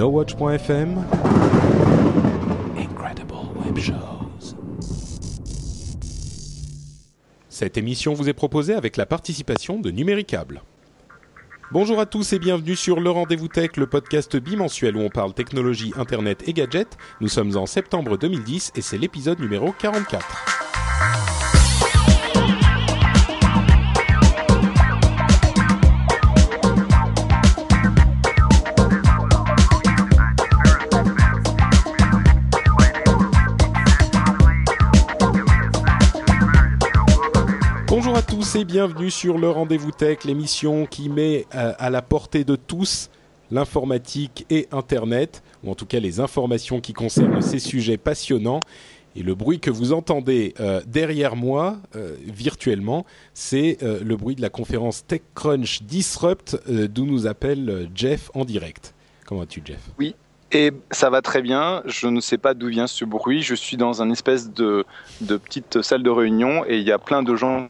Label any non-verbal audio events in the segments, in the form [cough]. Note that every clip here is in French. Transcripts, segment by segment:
NoWatch.fm Incredible Web Shows. Cette émission vous est proposée avec la participation de Numéricable. Bonjour à tous et bienvenue sur Le Rendez-vous Tech, le podcast bimensuel où on parle technologie, internet et gadgets. Nous sommes en septembre 2010 et c'est l'épisode numéro 44. Bienvenue sur le Rendez-vous Tech, l'émission qui met euh, à la portée de tous l'informatique et Internet, ou en tout cas les informations qui concernent ces sujets passionnants. Et le bruit que vous entendez euh, derrière moi, euh, virtuellement, c'est le bruit de la conférence TechCrunch Disrupt, d'où nous appelle Jeff en direct. Comment vas-tu, Jeff? Oui, et ça va très bien. Je ne sais pas d'où vient ce bruit. Je suis dans une espèce de petite salle de réunion et il y a plein de gens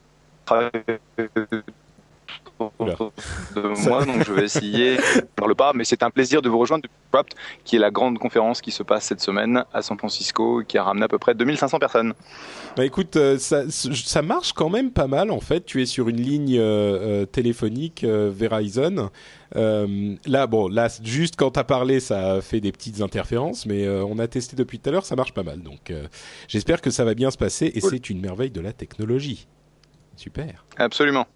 Oula. de [laughs] moi, donc je vais essayer. Je parle pas, mais c'est un plaisir de vous rejoindre depuis Disrupt, qui est la grande conférence qui se passe cette semaine à San Francisco, qui a ramené à peu près 2500 personnes. Bah écoute, euh, ça, ça marche quand même pas mal en fait. Tu es sur une ligne euh, euh, téléphonique euh, Verizon. Euh, là, bon, là, juste quand t'as parlé, ça a fait des petites interférences, mais euh, on a testé depuis tout à l'heure, ça marche pas mal. Donc, euh, j'espère que ça va bien se passer et Cool. c'est une merveille de la technologie. Super. Absolument.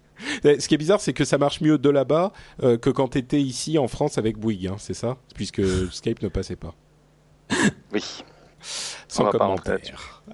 Eh, Ce qui est bizarre, c'est que ça marche mieux de là-bas euh, que quand t'étais ici en France avec Bouygues, hein, c'est ça? Puisque Skype ne passait pas. [laughs] Oui. Sans commentaire. [laughs]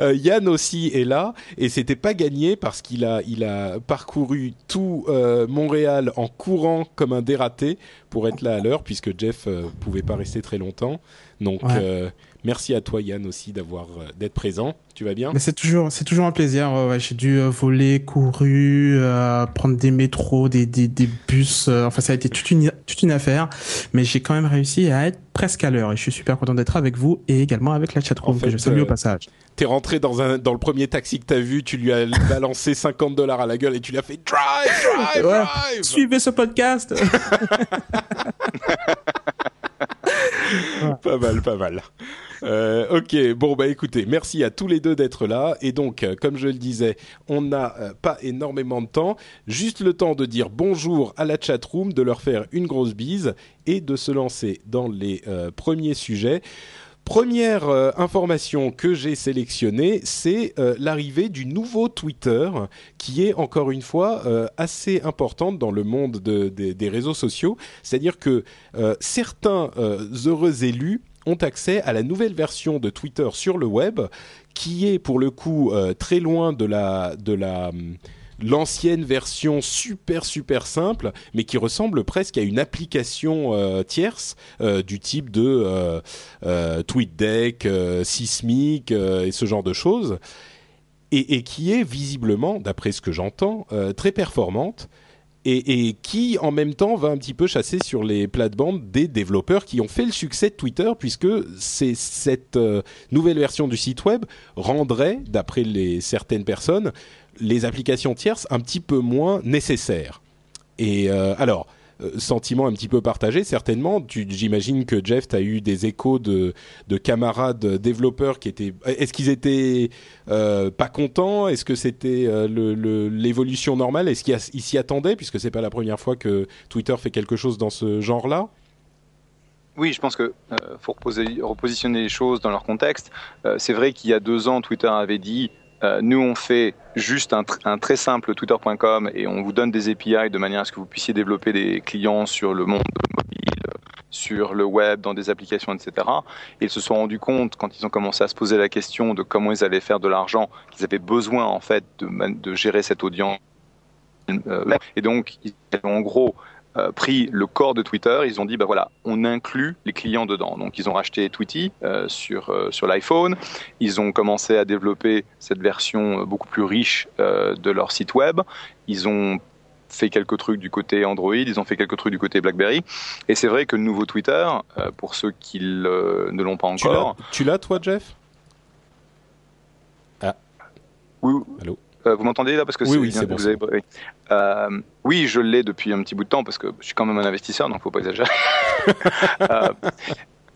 Euh, Yann aussi est là et c'était pas gagné parce qu'il a il a parcouru tout euh, Montréal en courant comme un dératé pour être là à l'heure puisque Jeff euh, pouvait pas rester très longtemps. Donc Ouais. Merci à toi Yann aussi d'avoir euh, d'être présent. Tu vas bien? C'est toujours, c'est toujours un plaisir. ouais. J'ai dû euh, voler, couru, euh, prendre des métros, des, des, des bus. euh, enfin, ça a été toute une, toute une affaire. Mais j'ai quand même réussi à être presque à l'heure. Et je suis super content d'être avec vous et également avec la chatroom En fait, que je salue euh, au passage. T'es rentré dans un dans le premier taxi que t'as vu, tu lui as [laughs] balancé 50 dollars à la gueule et tu lui as fait drive drive Ouais. drive. Suivez ce podcast. [laughs] pas mal, pas mal. Euh, ok, bon bah écoutez, merci à tous les deux d'être là. Et donc, euh, comme je le disais, on n'a euh, pas énormément de temps, juste le temps de dire bonjour à la chatroom, de leur faire une grosse bise et de se lancer dans les premiers sujets. Première euh, information que j'ai sélectionnée, c'est euh, l'arrivée du nouveau Twitter, qui est encore une fois euh, assez importante dans le monde de- de- des réseaux sociaux. C'est-à-dire que certains heureux élus ont accès à la nouvelle version de Twitter sur le web, qui est pour le coup très loin de la de la hum, l'ancienne version super super simple, mais qui ressemble presque à une application euh, tierce euh, du type de euh, euh, TweetDeck, Sismic et ce genre de choses, et, qui est visiblement, d'après ce que j'entends, très performante. Et, qui en même temps va un petit peu chasser sur les plates-bandes des développeurs qui ont fait le succès de Twitter puisque c'est cette nouvelle version du site web rendrait, d'après certaines personnes, les applications tierces un petit peu moins nécessaires. Et euh, alors, euh, sentiment un petit peu partagé, certainement. J'imagine que Jeff, tu as eu des échos de, de camarades développeurs qui étaient. Est-ce qu'ils étaient euh, pas contents? Est-ce que c'était l'évolution normale? Est-ce qu'ils ils s'y attendaient Puisque c'est pas la première fois que Twitter fait quelque chose dans ce genre-là? Oui, je pense que faut repositionner les choses dans leur contexte. C'est vrai qu'il y a deux ans, Twitter avait dit euh, nous on fait juste un, tr- un très simple Twitter.com et on vous donne des API de manière à ce que vous puissiez développer des clients sur le monde mobile, sur le web, dans des applications, etc. Et ils se sont rendus compte quand ils ont commencé à se poser la question de comment ils allaient faire de l'argent, qu'ils avaient besoin en fait de, de gérer cette audience. Euh, et donc, ils avaient en gros euh, pris le corps de Twitter, ils ont dit bah voilà, on inclut les clients dedans. Donc ils ont racheté Tweety euh, sur euh, sur l'iPhone, ils ont commencé à développer cette version beaucoup plus riche de leur site web, ils ont fait quelques trucs du côté Android, ils ont fait quelques trucs du côté BlackBerry. Et c'est vrai que le nouveau Twitter, pour ceux qui ne l'ont pas encore. Tu l'as, toi, Jeff? Ah. Oui. Allô? Vous m'entendez là parce que oui, oui, c'est bon. Vous avez... Euh, oui, je l'ai depuis un petit bout de temps parce que je suis quand même un investisseur, donc faut pas exagérer. [laughs] euh,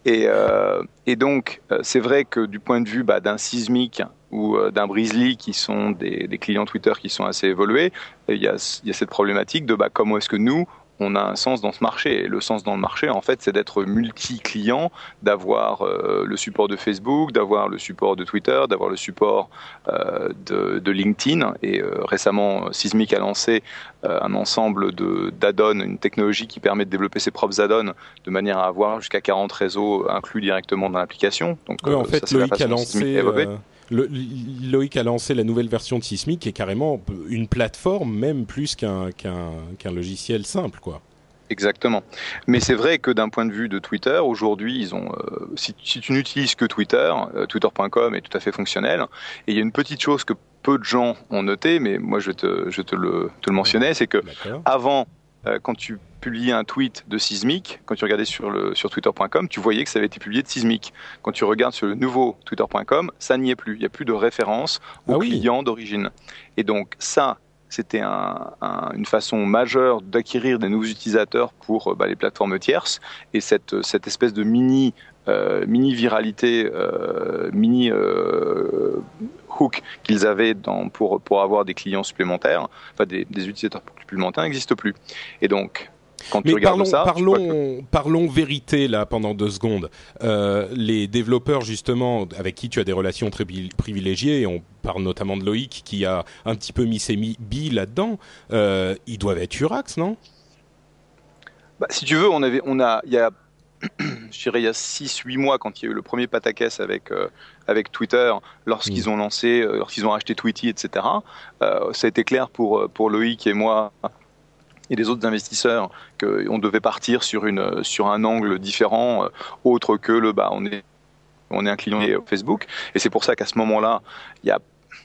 et, euh, et, donc, euh, c'est vrai que du point de vue bah, d'un Sismic ou euh, d'un Brizzly, qui sont des, des, clients Twitter qui sont assez évolués, il y a, y a cette problématique de bah, comment est-ce que nous, on a un sens dans ce marché. Et le sens dans le marché, en fait, c'est d'être multi-client, d'avoir euh, le support de Facebook, d'avoir le support de Twitter, d'avoir le support euh, de, de, LinkedIn. Et euh, récemment, Sismic a lancé un ensemble d'add-ons, une technologie qui permet de développer ses propres add-ons de manière à avoir jusqu'à 40 réseaux inclus directement dans l'application. Donc, en fait, Loïc a lancé le, Loïc a lancé la nouvelle version de Sismic qui est carrément une plateforme, même plus qu'un qu'un logiciel simple, quoi. Exactement. Mais c'est vrai que d'un point de vue de Twitter, aujourd'hui, ils ont. Euh, si, tu n'utilises que Twitter, euh, Twitter.com est tout à fait fonctionnel. Et il y a une petite chose que peu de gens ont noté, mais moi je te, je te le, te le mentionnais, c'est que avant, euh, quand tu publié un tweet de Sismic, quand tu regardais sur, le, sur twitter.com, tu voyais que ça avait été publié de Sismic. Quand tu regardes sur le nouveau twitter.com, ça n'y est plus. Il n'y a plus de référence au ah client d'origine. Et donc ça, c'était un, une façon majeure d'acquérir des nouveaux utilisateurs pour bah, les plateformes tierces. Et cette, cette espèce de mini, euh, mini viralité, euh, mini euh, hook qu'ils avaient dans, pour, pour avoir des clients supplémentaires, enfin des, des utilisateurs supplémentaires, n'existe plus. Et donc, mais parlons, parlons, vérité là pendant deux secondes. Euh, les développeurs justement avec qui tu as des relations très privilégiées, et on parle notamment de Loïc qui a un petit peu mis ses billes là-dedans, euh, ils doivent être Urax, non? Bah, Si tu veux, on avait, on a, il y a, [clears throat] je dirais il y a 6-8 mois quand il y a eu le premier pataquès avec euh, avec Twitter lorsqu'ils mm. ont lancé, lorsqu'ils ont acheté Tweety, etc. Ça a été clair pour pour Loïc et moi et les autres investisseurs qu'on devait partir sur, une, sur un angle différent, euh, autre que le bah, on est, on est un client Facebook. Et c'est pour ça qu'à ce moment-là, il y a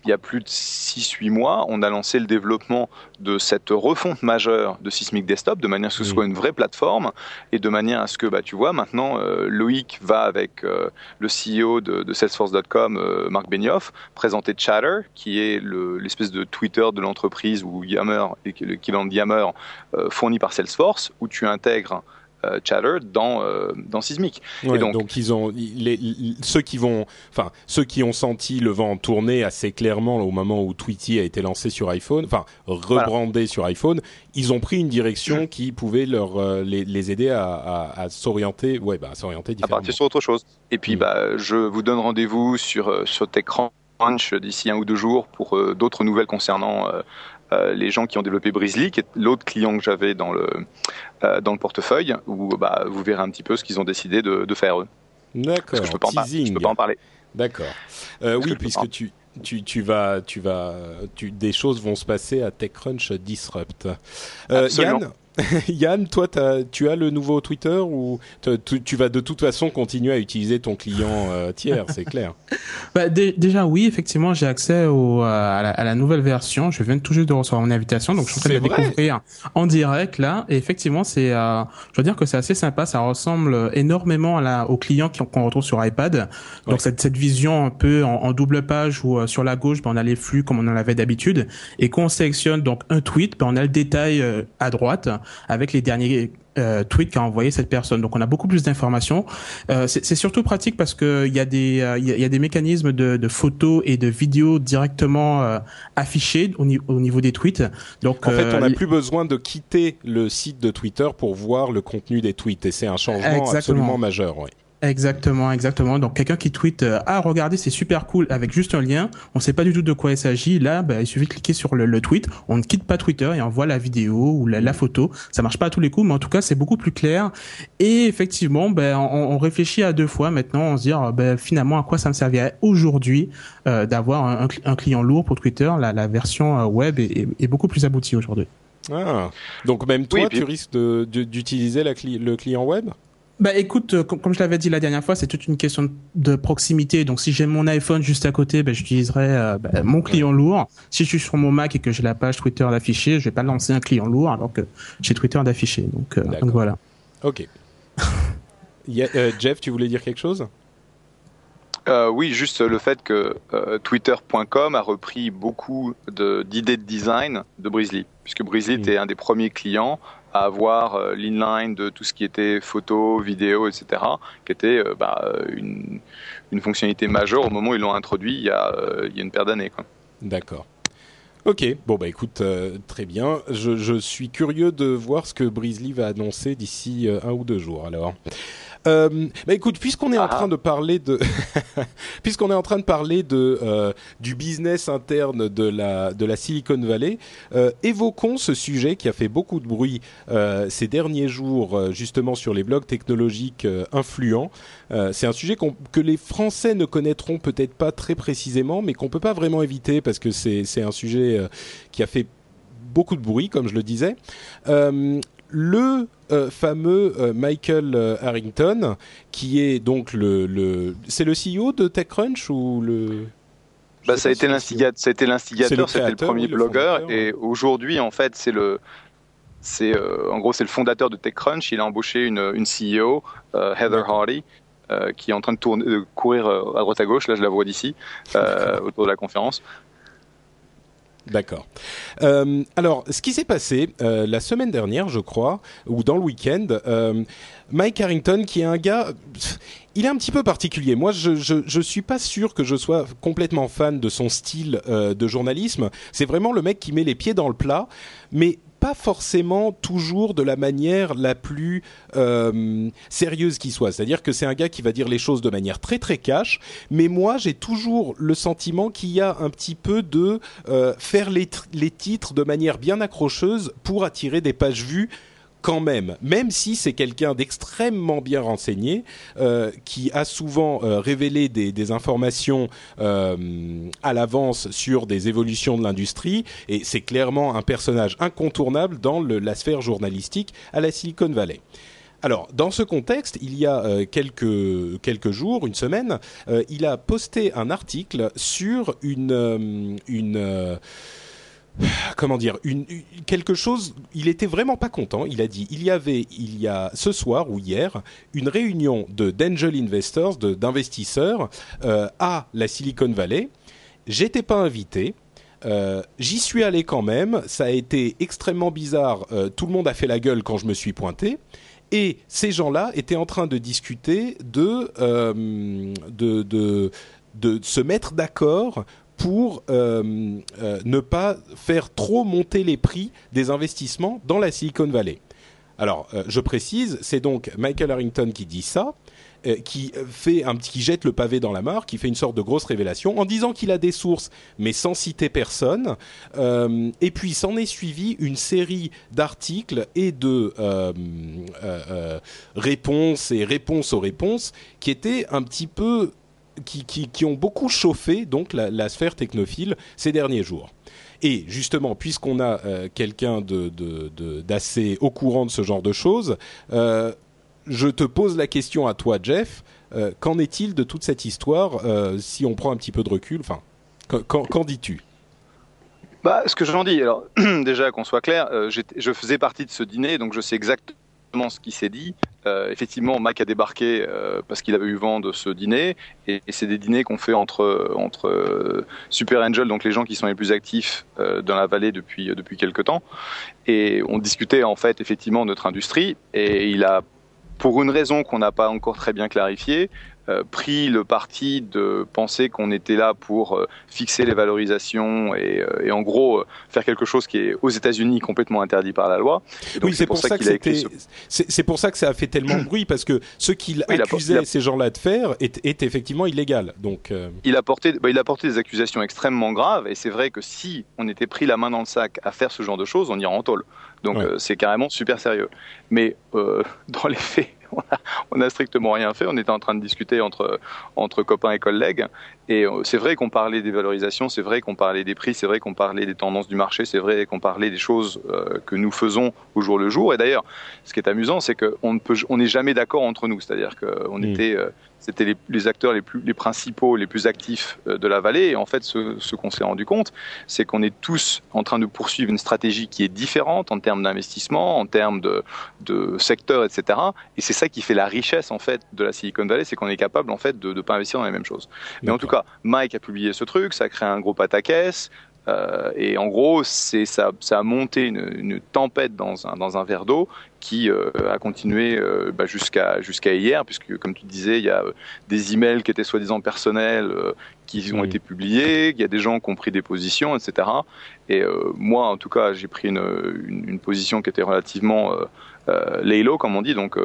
il y a plus de 6-8 mois, on a lancé le développement de cette refonte majeure de Sysmic Desktop, de manière à ce que ce soit une vraie plateforme, et de manière à ce que, bah, tu vois, maintenant, euh, Loïc va avec euh, le CEO de, de Salesforce.com, euh, Marc Benioff, présenter Chatter, qui est l'espèce de Twitter de l'entreprise, ou Yammer, l'équivalent de Yammer, fourni par Salesforce, où tu intègres chatter dans euh, dans Sismic. et donc, donc, ils ont les, ceux qui vont, enfin ceux qui ont senti le vent tourner assez clairement au moment où Tweety a été lancé sur iPhone, enfin rebrandé sur iPhone, ils ont pris une direction qui pouvait leur euh, les, les, aider à, à, à s'orienter, ouais, bah, à s'orienter différemment. À partir sur autre chose. Et puis, mm. bah, je vous donne rendez-vous sur sur TechCrunch d'ici un ou deux jours pour d'autres nouvelles concernant euh, les gens qui ont développé Brizzly, qui est l'autre client que j'avais dans le, euh, dans le portefeuille, où bah, vous verrez un petit peu ce qu'ils ont décidé de, de faire eux. D'accord. Je peux pas peux pas en parler. D'accord. Euh, oui, puisque tu, tu, tu, vas, tu vas, tu, des choses vont se passer à TechCrunch Disrupt. Euh, Yann, [laughs] Yann, toi, tu as le nouveau Twitter ou tu, vas de toute façon continuer à utiliser ton client euh, tiers, c'est clair [laughs] bah, Déjà, oui, effectivement, j'ai accès au, à, la, nouvelle version. Je viens tout juste de recevoir mon invitation, donc je suis en train de la découvrir en direct là. Et effectivement, c'est, euh, je dois dire que c'est assez sympa. Ça ressemble énormément à la, aux clients qu'on retrouve sur iPad. Donc cette, cette vision un peu en, double page où euh, sur la gauche, ben, on a les flux comme on en avait d'habitude, et qu'on sélectionne donc un tweet, ben, on a le détail à droite avec les derniers euh, tweets qu'a envoyé cette personne. Donc on a beaucoup plus d'informations. Euh, c'est surtout pratique parce que il y a des euh, il y, a des mécanismes de, de, photos et de vidéos directement affichés au, au, niveau des tweets. Donc en fait, on n'a plus besoin de quitter le site de Twitter pour voir le contenu des tweets et c'est un changement absolument majeur. Oui. Exactement, exactement. Donc quelqu'un qui tweet euh, ah regardez c'est super cool avec juste un lien, on sait pas du tout de quoi il s'agit. Là, bah, il suffit de cliquer sur le, tweet, on ne quitte pas Twitter et on voit la vidéo ou la, photo. Ça marche pas à tous les coups, mais en tout cas c'est beaucoup plus clair. Et effectivement, ben on, réfléchit à deux fois maintenant, on se dit ah, ben, finalement à quoi ça me servirait aujourd'hui euh, d'avoir un, client lourd pour Twitter. La, la version euh, web est, est beaucoup plus aboutie aujourd'hui. Ah. Donc même toi, tu risques d'utiliser le client web? Bah écoute, euh, comme je l'avais dit la dernière fois, c'est toute une question de proximité. Donc si j'ai mon iPhone juste à côté, bah, j'utiliserai euh, bah, mon client lourd. Si je suis sur mon Mac et que j'ai la page Twitter d'afficher, je vais pas lancer un client lourd alors que j'ai Twitter d'afficher. Donc, euh, donc, voilà. Ok. [laughs] Jeff, tu voulais dire quelque chose? Oui, juste le fait que Twitter.com a repris beaucoup d'idées de, de, design de Brizzly, puisque Brizzly était un des premiers clients à avoir euh, l'inline de tout ce qui était photo, vidéo, etc., qui était euh, bah, une, une, fonctionnalité majeure au moment où ils l'ont introduit il y a, euh, il y a une paire d'années. D'accord. Ok, bon bah écoute, très bien. Je, je, suis curieux de voir ce que Brizzly va annoncer d'ici un ou deux jours. Alors, euh, bah écoute, [laughs] puisqu'on est en train de parler de, puisqu'on est en train de parler de du business interne de la de la Silicon Valley, euh, évoquons ce sujet qui a fait beaucoup de bruit euh, ces derniers jours, euh, justement sur les blogs technologiques influents. c'est un sujet que les Français ne connaîtront peut-être pas très précisément, mais qu'on peut pas vraiment éviter parce que c'est c'est un sujet qui a fait beaucoup de bruit, comme je le disais. Euh, le euh, fameux euh, Michael euh, Harrington, qui est donc le, le c'est le CEO de TechCrunch ou le bah, ça, a été l'instigateur, c'était l'instigateur, c'était le premier blogueur, et aujourd'hui en fait c'est le c'est en gros c'est le fondateur de TechCrunch. Il a embauché une, une CEO, Heather Hardy, qui est en train de, tourner, de courir à droite à gauche. Là, je la vois d'ici autour de la conférence. D'accord. Euh, alors, ce qui s'est passé euh, la semaine dernière, je crois, ou dans le week-end, euh, Mike Harrington, qui est un gars, il est un petit peu particulier. Moi, je, je, je suis pas sûr que je sois complètement fan de son style de journalisme. C'est vraiment le mec qui met les pieds dans le plat, mais pas forcément toujours de la manière la plus euh, sérieuse qui soit. C'est-à-dire que c'est un gars qui va dire les choses de manière très très cash, mais moi j'ai toujours le sentiment qu'il y a un petit peu de euh, faire les, les titres de manière bien accrocheuse pour attirer des pages vues quand même, même si c'est quelqu'un d'extrêmement bien renseigné, euh, qui a souvent euh, révélé des, informations euh, à l'avance sur des évolutions de l'industrie, et c'est clairement un personnage incontournable dans la sphère journalistique à la Silicon Valley. Alors, dans ce contexte, il y a quelques, jours, une semaine, il a posté un article sur une [sighs] comment dire, une, quelque chose. Il était vraiment pas content. Il a dit il y avait il y a ce soir ou hier une réunion de d'angel investors, d'investisseurs euh, à la Silicon Valley. J'étais pas invité. Euh, J'y suis allé quand même. Ça a été extrêmement bizarre. Euh, tout le monde a fait la gueule quand je me suis pointé. Et ces gens-là étaient en train de discuter de, de, de se mettre d'accord pour euh, euh, ne pas faire trop monter les prix des investissements dans la Silicon Valley. Alors, euh, je précise, c'est donc Michael Harrington qui dit ça, qui fait un petit, qui jette le pavé dans la mare, qui fait une sorte de grosse révélation en disant qu'il a des sources, mais sans citer personne. Et puis, s'en est suivi une série d'articles et de réponses et réponses aux réponses qui étaient un petit peu qui, ont beaucoup chauffé donc la, sphère technophile ces derniers jours. Et justement, puisqu'on a euh, quelqu'un d'assez au courant de ce genre de choses, euh, je te pose la question à toi, Jeff. Euh, qu'en est-il de toute cette histoire si on prend un petit peu de recul Enfin, qu'en dis-tu? Bah, ce que j'en dis, alors [clears throat] déjà qu'on soit clair, je faisais partie de ce dîner, donc je sais exactement ce qui s'est dit. Euh, effectivement, Mac a débarqué euh, parce qu'il avait eu vent de ce dîner, et, c'est des dîners qu'on fait entre entre euh, Super Angel, donc les gens qui sont les plus actifs euh, dans la vallée depuis depuis quelques temps, et on discutait en fait effectivement notre industrie, et il a pour une raison qu'on n'a pas encore très bien clarifiée, euh, pris le parti de penser qu'on était là pour euh, fixer les valorisations et, euh, et en gros faire quelque chose qui est aux États-Unis complètement interdit par la loi. Donc, oui, c'est pour, pour, ça, ça que ce... c'est pour ça que ça a fait tellement de bruit parce que ce qu'il oui, accusait a... ces gens-là de faire est, est, effectivement illégal. Donc il a porté, bah, il a porté des accusations extrêmement graves et c'est vrai que si on était pris la main dans le sac à faire ce genre de choses, on irait en tôle. Donc ouais. c'est carrément super sérieux. Mais [laughs] dans les faits [laughs] on a, strictement rien fait. On était en train de discuter entre entre copains et collègues. Et euh, c'est vrai qu'on parlait des valorisations, c'est vrai qu'on parlait des prix, c'est vrai qu'on parlait des tendances du marché, c'est vrai qu'on parlait des choses euh, que nous faisons au jour le jour. Et d'ailleurs, ce qui est amusant, c'est qu'on on n'est jamais d'accord entre nous. C'est-à-dire qu'on mmh. était c'était les, les, acteurs les, plus, les principaux, les plus actifs euh, de la vallée. Et en fait, ce, ce qu'on s'est rendu compte, c'est qu'on est tous en train de poursuivre une stratégie qui est différente en termes d'investissement, en termes de, de secteur, etc. Et c'est ça qui fait la richesse en fait de la Silicon Valley, c'est qu'on est capable en fait de ne pas investir dans les mêmes choses. Mais en tout cas, Mike a publié ce truc, ça a créé un gros pataquès. Euh, et en gros, c'est ça, ça a monté une, une tempête dans un, dans un verre d'eau qui euh, a continué euh, bah, jusqu'à jusqu'à hier, puisque comme tu disais, il y a des emails qui étaient soi-disant personnels qui ont été publiés, il y a des gens qui ont pris des positions, etc. Et moi, en tout cas, j'ai pris une, une, une, position qui était relativement euh, laylo, comme on dit. Donc,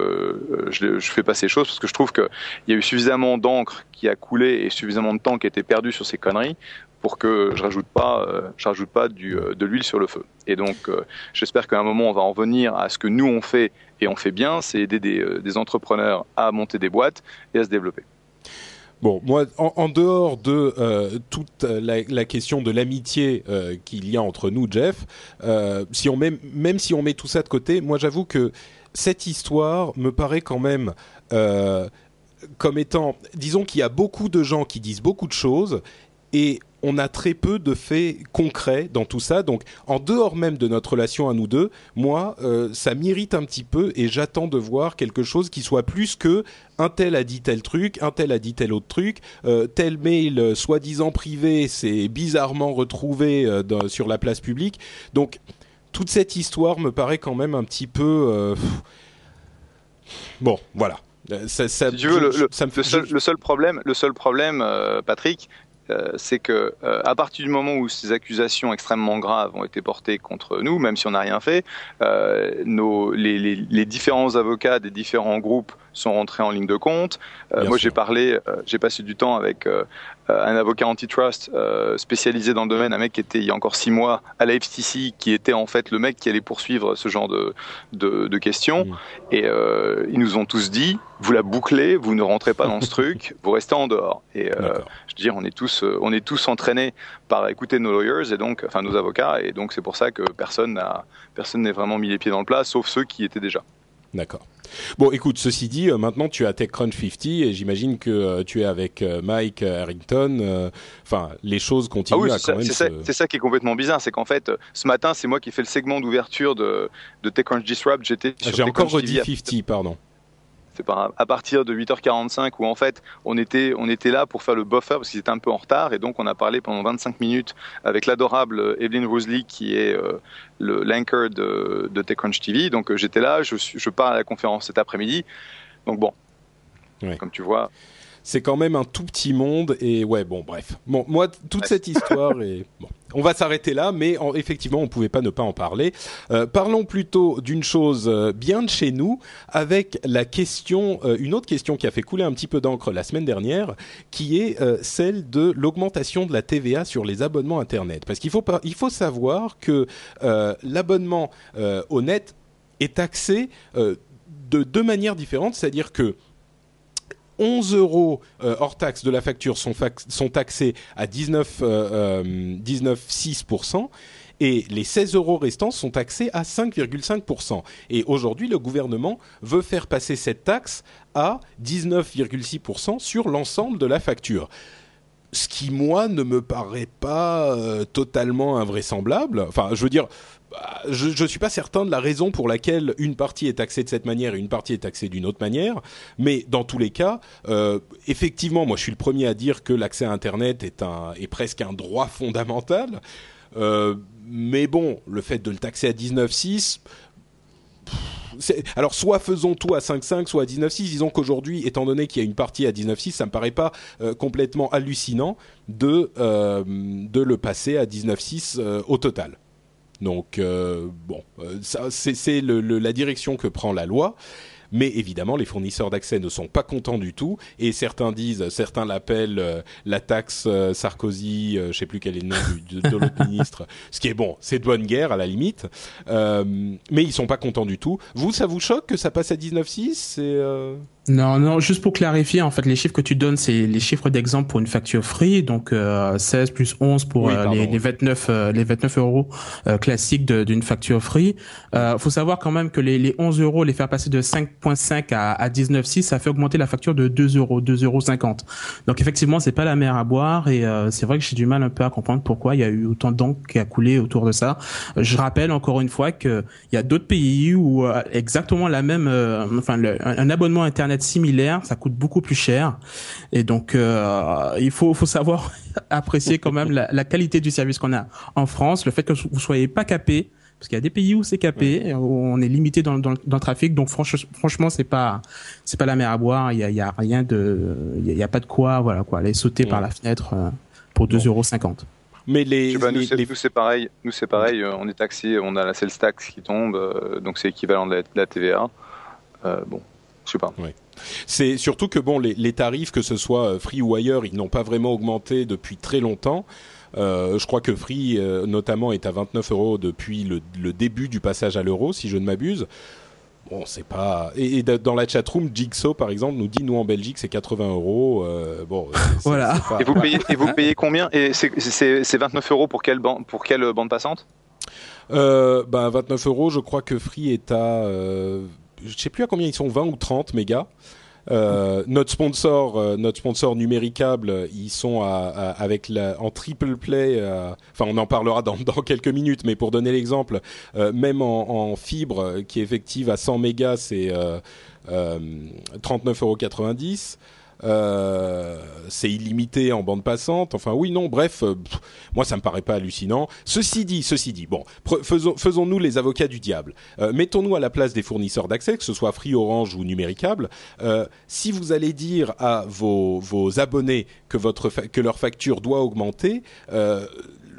je, je, fais pas ces choses parce que je trouve qu'il y a eu suffisamment d'encre qui a coulé et suffisamment de temps qui a été perdu sur ces conneries pour que je rajoute pas, euh, je rajoute pas du, euh, de l'huile sur le feu. Et donc, euh, j'espère qu'à un moment, on va en venir à ce que nous on fait et on fait bien, c'est aider des, des, entrepreneurs à monter des boîtes et à se développer. Bon, moi, en, dehors de toute la, question de l'amitié qu'il y a entre nous, Jeff, si on met, même si on met tout ça de côté, moi, j'avoue que cette histoire me paraît quand même comme étant, disons qu'il y a beaucoup de gens qui disent beaucoup de choses et on a très peu de faits concrets dans tout ça. Donc, en dehors même de notre relation à nous deux, moi, euh, ça m'irrite un petit peu et j'attends de voir quelque chose qui soit plus que un tel a dit tel truc, un tel a dit tel autre truc, euh, tel mail euh, soi-disant privé s'est bizarrement retrouvé sur la place publique. Donc, toute cette histoire me paraît quand même un petit peu. Bon, voilà. Ça, ça, le, seul, problème, le seul problème, Patrick, euh, c'est que euh, à partir du moment où ces accusations extrêmement graves ont été portées contre nous, même si on n'a rien fait, euh, nos, les, les, les, différents avocats des différents groupes sont rentrés en ligne de compte. Euh, moi, j'ai parlé, euh, j'ai passé du temps avec euh, un avocat antitrust spécialisé dans le domaine, un mec qui était il y a encore six mois à la FTC, qui était en fait le mec qui allait poursuivre ce genre de, de, de questions. Mm. Et ils nous ont tous dit, vous la bouclez, vous ne rentrez pas dans ce truc, [laughs] vous restez en dehors. Et je veux dire, on est tous, on est tous entraînés par écouter nos lawyers et donc, enfin nos avocats, et donc c'est pour ça que personne n'a, personne n'est vraiment mis les pieds dans le plat, sauf ceux qui étaient déjà. D'accord. Bon, écoute, ceci dit, euh, maintenant tu es à TechCrunch 50 et j'imagine que euh, tu es avec euh, Mike Harrington. Enfin, les choses continuent ah à quand même. C'est ça, qui est complètement bizarre, c'est qu'en fait, ce matin, c'est moi qui fais le segment d'ouverture de, de TechCrunch Disrupt. J'étais. J'ai encore redit 50, pardon c'est à partir de 8h45 où en fait on était, on était là pour faire le buffer parce qu'ils étaient un peu en retard et donc on a parlé pendant 25 minutes avec l'adorable Evelyn Rosely qui est euh, le l'anchor de, de TechCrunch TV. Donc euh, j'étais là, je, je pars à la conférence cet après-midi. Donc bon, comme tu vois c'est quand même un tout petit monde et ouais bon bref bon moi toute cette histoire [laughs] et bon on va s'arrêter là, mais effectivement, on pouvait pas ne pas en parler. Euh, parlons plutôt d'une chose euh, bien de chez nous, avec la question, euh, une autre question qui a fait couler un petit peu d'encre la semaine dernière, qui est celle de l'augmentation de la TVA sur les abonnements Internet. Parce qu'il faut, il faut savoir que l'abonnement au net est taxé de deux manières différentes, c'est-à-dire que 11 euros euh, hors taxe de la facture sont, taxés à 19,6%. Euh, euh, et les 16 euros restants sont taxés à 5,5%. Et aujourd'hui, le gouvernement veut faire passer cette taxe à 19,6% sur l'ensemble de la facture. Ce qui, moi, ne me paraît pas totalement invraisemblable. Enfin, je veux dire, je ne suis pas certain de la raison pour laquelle une partie est taxée de cette manière et une partie est taxée d'une autre manière, mais dans tous les cas, euh, effectivement, moi je suis le premier à dire que l'accès à Internet est, presque un droit fondamental, euh, mais bon, le fait de le taxer à 19,6... Alors soit faisons tout à 5,5, soit à 19,6. Disons qu'aujourd'hui, étant donné qu'il y a une partie à 19,6, ça me paraît pas euh, complètement hallucinant de, de le passer à 19,6 au total. Donc euh, bon, euh, c'est la direction que prend la loi. mais évidemment les fournisseurs d'accès ne sont pas contents du tout et certains disent, certains l'appellent euh, la taxe euh, Sarkozy, je sais plus quel est le nom du, de, de l'autre [laughs] ministre, ce qui est bon, c'est de bonne guerre à la limite, mais ils sont pas contents du tout. Vous, ça vous choque que ça passe à 19,6 C'est euh, Non, non, juste pour clarifier, en fait, les chiffres que tu donnes, c'est les chiffres d'exemple pour une facture free, donc euh, 16 plus 11 pour Oui, euh, les, les 29 euh, les 29 euros euh, classiques d'une facture free. Euh, faut savoir quand même que les, les 11 euros, les faire passer de 5.5 à, à 19,6, ça fait augmenter la facture de 2 euros, 2 euros 50. Donc effectivement, c'est pas la mer à boire et euh, c'est vrai que j'ai du mal un peu à comprendre pourquoi il y a eu autant d'encre qui a coulé autour de ça. Je rappelle encore une fois que il y a d'autres pays où euh, exactement la même, euh, enfin le- un, un abonnement internet similaire, ça coûte beaucoup plus cher. Et donc euh, il faut faut savoir [laughs] apprécier quand même la, la qualité du service qu'on a en France, le fait que vous soyez pas capé. Parce qu'il y a des pays où c'est capé, où on est limité dans, dans, dans le trafic, donc franch- franchement c'est pas c'est pas la mer à boire. Il y a, il y a rien de, il y a, il y a pas de quoi, voilà quoi, aller sauter par la fenêtre euh, pour 2,50 euros. mais les, pas, nous, les- c'est, les- nous, c'est pareil. Nous, c'est pareil. euh, On est taxé, on a la sales tax qui tombe, euh, donc c'est équivalent de la, de la TVA. Euh, bon, je sais pas. C'est surtout que bon, les, les tarifs, que ce soit euh, Free ou ailleurs, ils n'ont pas vraiment augmenté depuis très longtemps. Euh, je crois que Free, euh, notamment, est à 29 euros depuis le, le début du passage à l'euro, si je ne m'abuse. Bon, c'est pas. Et, et dans la chatroom, Jigsaw, par exemple, nous dit nous en Belgique, c'est 80 euros. Euh, bon, [laughs] Voilà. pas- Et vous payez, et vous [laughs] payez combien? Et c'est, c'est, c'est 29 euros pour quelle, ban- pour quelle bande passante? Euh, bah, 29 euros, je crois que Free est à. Je sais plus à combien ils sont, 20 ou 30 mégas. Euh, notre sponsor, euh, notre sponsor numéricable, ils sont à, à- avec la, en triple play. euh, Enfin, on en parlera dans, dans quelques minutes, mais pour donner l'exemple, euh, même en, en fibre euh, qui est effective à 100 mégas, c'est euh, euh, 39,90 euros. Euh, c'est illimité en bande passante. Enfin, oui, non. Bref, euh, moi, ça me paraît pas hallucinant. Ceci dit, ceci dit, bon, faisons-nous les avocats du diable. Euh, mettons-nous à la place des fournisseurs d'accès, que ce soit Free, Orange ou Numéricable. Si vous allez dire à vos, abonnés que votre que leur facture doit augmenter.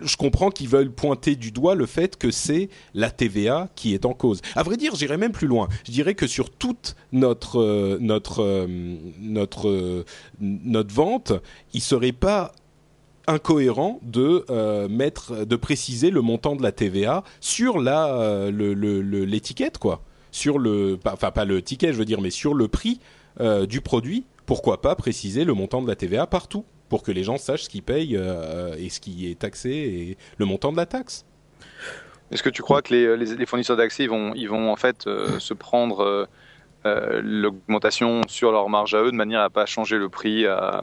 Je comprends qu'ils veulent pointer du doigt le fait que c'est la TVA qui est en cause. À vrai dire, j'irais même plus loin. Je dirais que sur toute notre euh, notre euh, euh, notre vente, il serait pas incohérent de mettre de préciser le montant de la TVA sur la l'étiquette quoi sur le enfin pas le ticket je veux dire mais sur le prix du produit pourquoi pas préciser le montant de la TVA partout pour que les gens sachent ce qu'ils payent euh, et ce qui est taxé et le montant de la taxe Est-ce que tu crois que les, les- les fournisseurs d'accès ils vont, ils vont en fait euh, [coughs] se prendre euh, euh, l'augmentation sur leur marge à eux de manière à pas changer le prix à...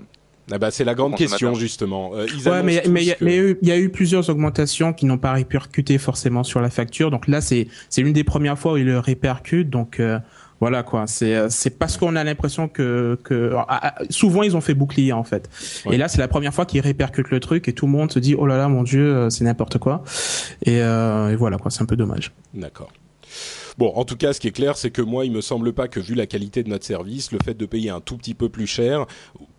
ah bah, c'est la grande question justement Euh, ils Ouais, mais mais il y, a- que- y eu- il y a eu plusieurs augmentations qui n'ont pas répercuté forcément sur la facture. Donc là, c'est c'est l'une des premières fois où ils le répercutent. Donc euh, voilà quoi. C'est euh, c'est parce qu'on a l'impression que que ah, ah, souvent ils ont fait bouclier en fait. Ouais. Et là, c'est la première fois qu'ils répercutent le truc et tout le monde se dit oh là là mon dieu, euh, c'est n'importe quoi. Et, euh, et voilà quoi, c'est un peu dommage. D'accord. Bon, en tout cas, ce qui est clair, c'est que moi, il me semble pas que vu la qualité de notre service, le fait de payer un tout petit peu plus cher,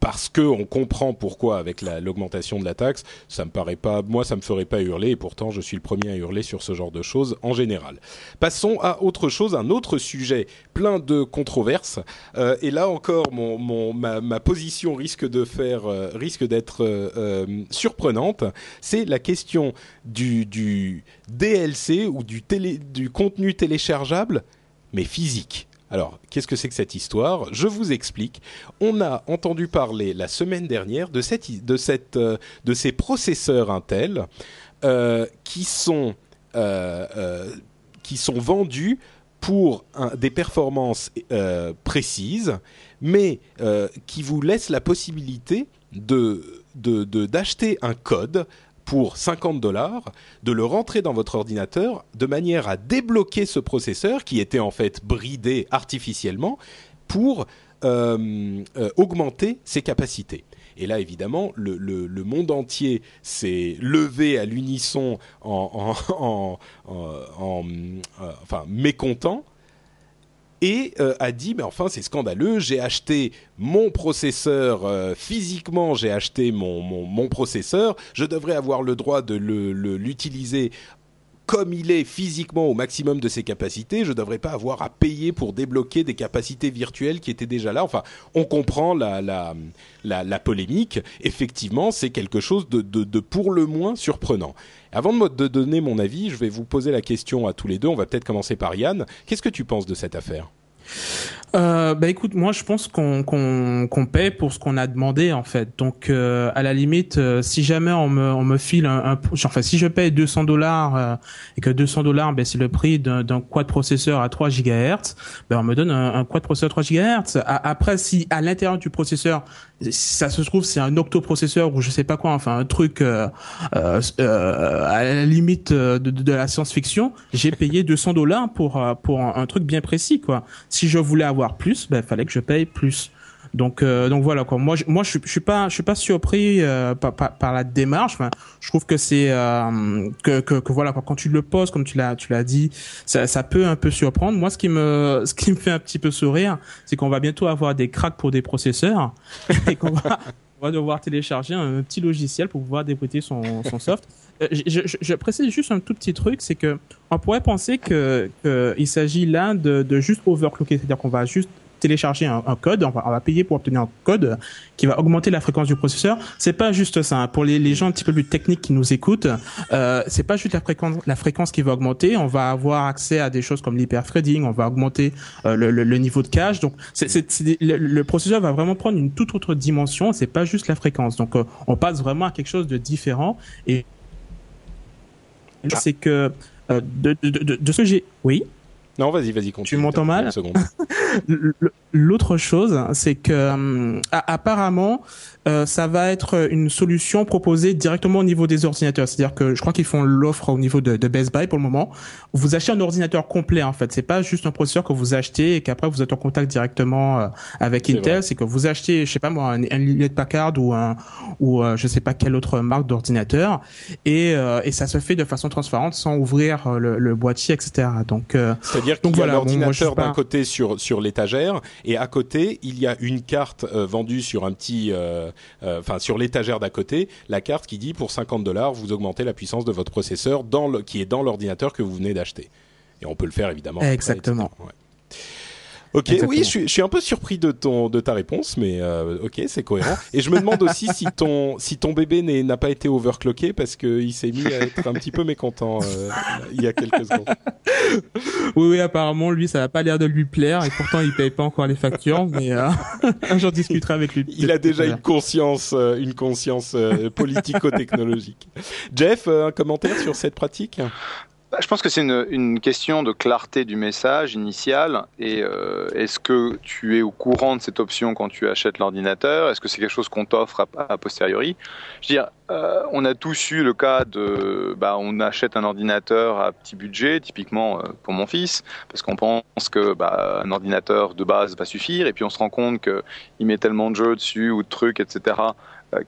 parce que on comprend pourquoi avec la- l'augmentation de la taxe, ça me paraît pas, moi, ça me ferait pas hurler, et pourtant, je suis le premier à hurler sur ce genre de choses en général. Passons à autre chose, un autre sujet plein de controverses. Euh, et là encore, mon, ma, position risque de faire, euh, risque d'être euh, surprenante. C'est la question du, du DLC ou du, télé, du contenu téléchargeable, mais physique. Alors, qu'est-ce que c'est que cette histoire? Je vous explique. On a entendu parler la semaine dernière de, euh, ces processeurs Intel euh, qui sont euh, qui sont vendus pour des performances précises, mais qui vous laissent la possibilité d'acheter un code pour 50 dollars, de le rentrer dans votre ordinateur de manière à débloquer ce processeur qui était en fait bridé artificiellement pour euh, euh, augmenter ses capacités. Et là, évidemment, le, monde entier s'est levé à l'unisson en- euh, enfin, mécontent et euh, a dit mais enfin c'est scandaleux j'ai acheté mon processeur euh, physiquement j'ai acheté mon, processeur je devrais avoir le droit de l'utiliser comme il est physiquement au maximum de ses capacités, je ne devrais pas avoir à payer pour débloquer des capacités virtuelles qui étaient déjà là. Enfin, on comprend la, la, la, polémique. Effectivement, c'est quelque chose de, de, de, pour le moins surprenant. Avant de, de donner mon avis, je vais vous poser la question à tous les deux. On va peut-être commencer par Yann. Qu'est-ce que tu penses de cette affaire? Euh, bah écoute, moi je pense qu'on qu'on qu'on paie pour ce qu'on a demandé en fait. Donc euh, à la limite, euh, si jamais on me on me file un, un enfin si je paye 200 dollars euh, et que 200 dollars, ben c'est le prix d'un quad processeur à 3 gigahertz, ben on me donne un, un quad processeur 3 gigahertz. après, si à l'intérieur du processeur, ça se trouve c'est un octoprocesseur ou je sais pas quoi, enfin un truc à la limite de, de la science-fiction, j'ai payé 200 dollars pour pour un, un truc bien précis quoi. Si je voulais avoir plus, ben fallait que je paye plus. Donc euh, donc voilà quoi. Moi je, moi je, suis pas je suis pas surpris euh, par, la démarche. Je trouve que c'est euh, que, que, voilà quand tu le poses comme tu l'as tu l'as dit, ça, peut un peu surprendre. Moi ce qui me ce qui me fait un petit peu sourire, c'est qu'on va bientôt avoir des cracks pour des processeurs [laughs] et qu'on va on va devoir télécharger un petit logiciel pour pouvoir débrouiller son, son soft. Je, je, je, précise juste un tout petit truc, c'est que on pourrait penser que, que il s'agit là de, de juste overclocker, c'est-à-dire qu'on va juste télécharger un, code, on va, payer pour obtenir un code qui va augmenter la fréquence du processeur. C'est pas juste ça. Pour les, gens un petit peu plus techniques qui nous écoutent, euh, c'est pas juste la fréquence, la fréquence qui va augmenter. On va avoir accès à des choses comme l'hyperthreading. On va augmenter euh, le, le, niveau de cache. Donc, c'est, c'est, le, le, processeur va vraiment prendre une toute autre dimension. C'est pas juste la fréquence. Donc, euh, on passe vraiment à quelque chose de différent. Et c'est que euh, de, de, de, de ce que j'ai, oui? Non, vas-y, vas-y, continue. Tu m'entends mal [laughs] L'autre chose, c'est que euh, apparemment, euh, ça va être une solution proposée directement au niveau des ordinateurs. C'est-à-dire que je crois qu'ils font l'offre au niveau de, de, Best Buy pour le moment. Vous achetez un ordinateur complet en fait. C'est pas juste un processeur que vous achetez et qu'après vous êtes en contact directement euh, avec Intel. C'est que vous achetez, je sais pas moi, un, un Packard ou un ou euh, je sais pas quelle autre marque d'ordinateur et et ça se fait de façon transparente sans ouvrir le, le boîtier, etc. Donc c'est-à-dire qu'il y a l'ordinateur d'un côté sur sur l'étagère et à côté il y a une carte vendue sur un petit euh, enfin sur l'étagère d'à côté, la carte qui dit pour 50 dollars, vous augmentez la puissance de votre processeur dans le, qui est dans l'ordinateur que vous venez d'acheter. Et on peut le faire évidemment. Exactement. Ok, oui, je suis, un peu surpris de ton de ta réponse, mais euh, ok, c'est cohérent. Et je me demande aussi si ton si ton bébé n'a pas été overclocké parce qu'il s'est mis à être un petit peu mécontent euh, il y a quelques secondes. Oui, oui, apparemment lui, ça n'a pas l'air de lui plaire et pourtant il paye pas encore les factures, mais euh, [laughs] j'en discuterai avec lui. Il a déjà une conscience une conscience politico-technologique. Jeff, un commentaire sur cette pratique? Bah, je pense que c'est une, question de clarté du message initial. Et euh, est-ce que tu es au courant de cette option quand tu achètes l'ordinateur? Est-ce que c'est quelque chose qu'on t'offre à, posteriori? Je veux dire, euh, on a tous eu le cas de, bah, on achète un ordinateur à petit budget, typiquement euh, pour mon fils, parce qu'on pense que bah, un ordinateur de base va suffire, et puis on se rend compte qu'il met tellement de jeux dessus ou de trucs, etc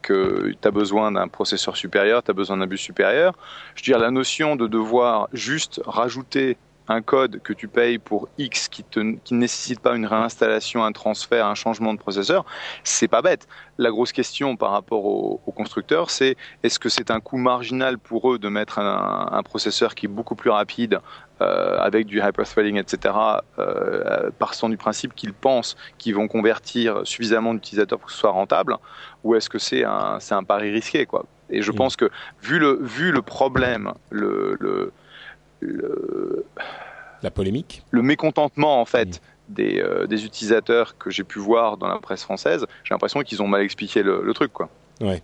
que tu as besoin d'un processeur supérieur, tu as besoin d'un bus supérieur. Je veux dire, la notion de devoir juste rajouter un code que tu payes pour X qui, ne nécessite pas une réinstallation, un transfert, un changement de processeur, c'est pas bête. La grosse question par rapport aux, constructeurs, c'est est-ce que c'est un coût marginal pour eux de mettre un, processeur qui est beaucoup plus rapide euh, avec du hyperthreading, etc., euh, partant du principe qu'ils pensent qu'ils vont convertir suffisamment d'utilisateurs pour que ce soit rentable, ou est-ce que c'est un, un pari risqué quoi Et je pense que vu le, vu le problème, le, le le, la polémique, le mécontentement en fait des, euh, des, utilisateurs que j'ai pu voir dans la presse française, j'ai l'impression qu'ils ont mal expliqué le, le truc quoi. Ouais.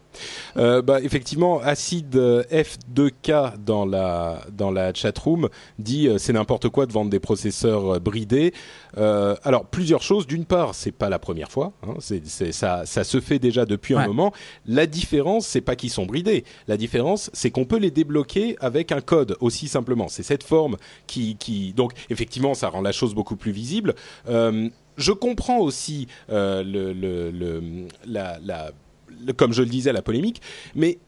Euh, bah, effectivement, Acid F2K dans la dans la chatroom dit euh, c'est n'importe quoi de vendre des processeurs euh, bridés. Euh, alors plusieurs choses. D'une part, c'est pas la première fois. Hein, c'est, ça ça se fait déjà depuis un moment. La différence, c'est pas qu'ils sont bridés. La différence, c'est qu'on peut les débloquer avec un code aussi simplement. C'est cette forme qui qui donc effectivement ça rend la chose beaucoup plus visible. Euh, je comprends aussi euh, le, le, le, la, la comme je le disais, la polémique. Mais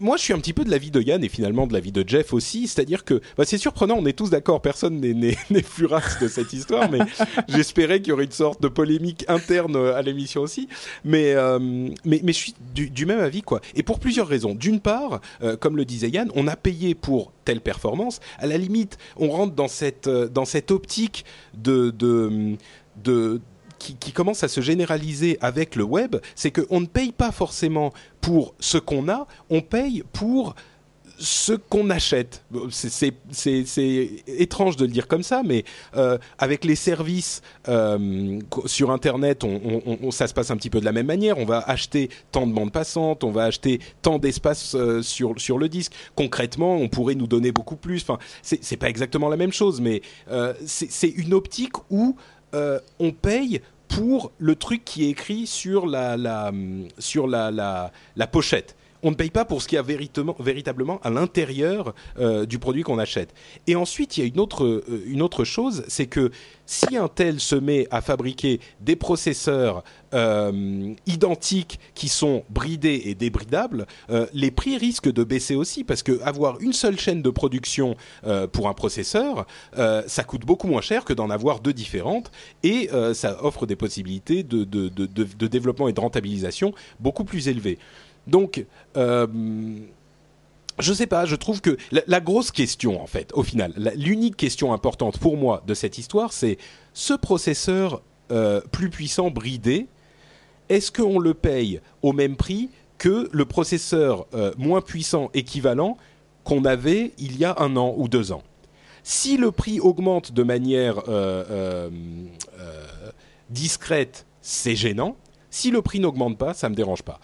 moi, je suis un petit peu de l'avis de Yann et finalement de l'avis de Jeff aussi. C'est-à-dire que bah, c'est surprenant, on est tous d'accord, personne n'est [laughs] furax de cette histoire, mais [laughs] j'espérais qu'il y aurait une sorte de polémique interne à l'émission aussi. Mais, euh, mais, mais je suis du, même avis, quoi. Et pour plusieurs raisons. D'une part, euh, comme le disait Yann, on a payé pour telle performance. À la limite, on rentre dans cette, euh, dans cette optique de, de, de qui, commence à se généraliser avec le web, c'est qu'on ne paye pas forcément pour ce qu'on a, on paye pour ce qu'on achète. C'est étrange de le dire comme ça, mais euh, avec les services euh, sur Internet, ça se passe un petit peu de la même manière. On va acheter tant de bandes passantes, on va acheter tant d'espace euh, sur, sur le disque. Concrètement, on pourrait nous donner beaucoup plus. Enfin, c'est pas exactement la même chose, mais c'est une optique où on paye pour le truc qui est écrit sur la, sur la, la pochette on ne paye pas pour ce qu'il y a véritablement, à l'intérieur euh, du produit qu'on achète. Et ensuite, il y a une autre, euh, une autre chose, c'est que si un tel se met à fabriquer des processeurs euh, identiques qui sont bridés et débridables, les prix risquent de baisser aussi parce que avoir une seule chaîne de production pour un processeur, ça coûte beaucoup moins cher que d'en avoir deux différentes et ça offre des possibilités de, de développement et de rentabilisation beaucoup plus élevées. Donc, euh, je sais pas, je trouve que la, grosse question, en fait, au final, l'unique question importante pour moi de cette histoire, c'est ce processeur euh, plus puissant bridé, est-ce qu'on le paye au même prix que le processeur euh, moins puissant équivalent qu'on avait il y a un an ou deux ans? Si le prix augmente de manière euh, discrète, c'est gênant. Si le prix n'augmente pas, ça me dérange pas.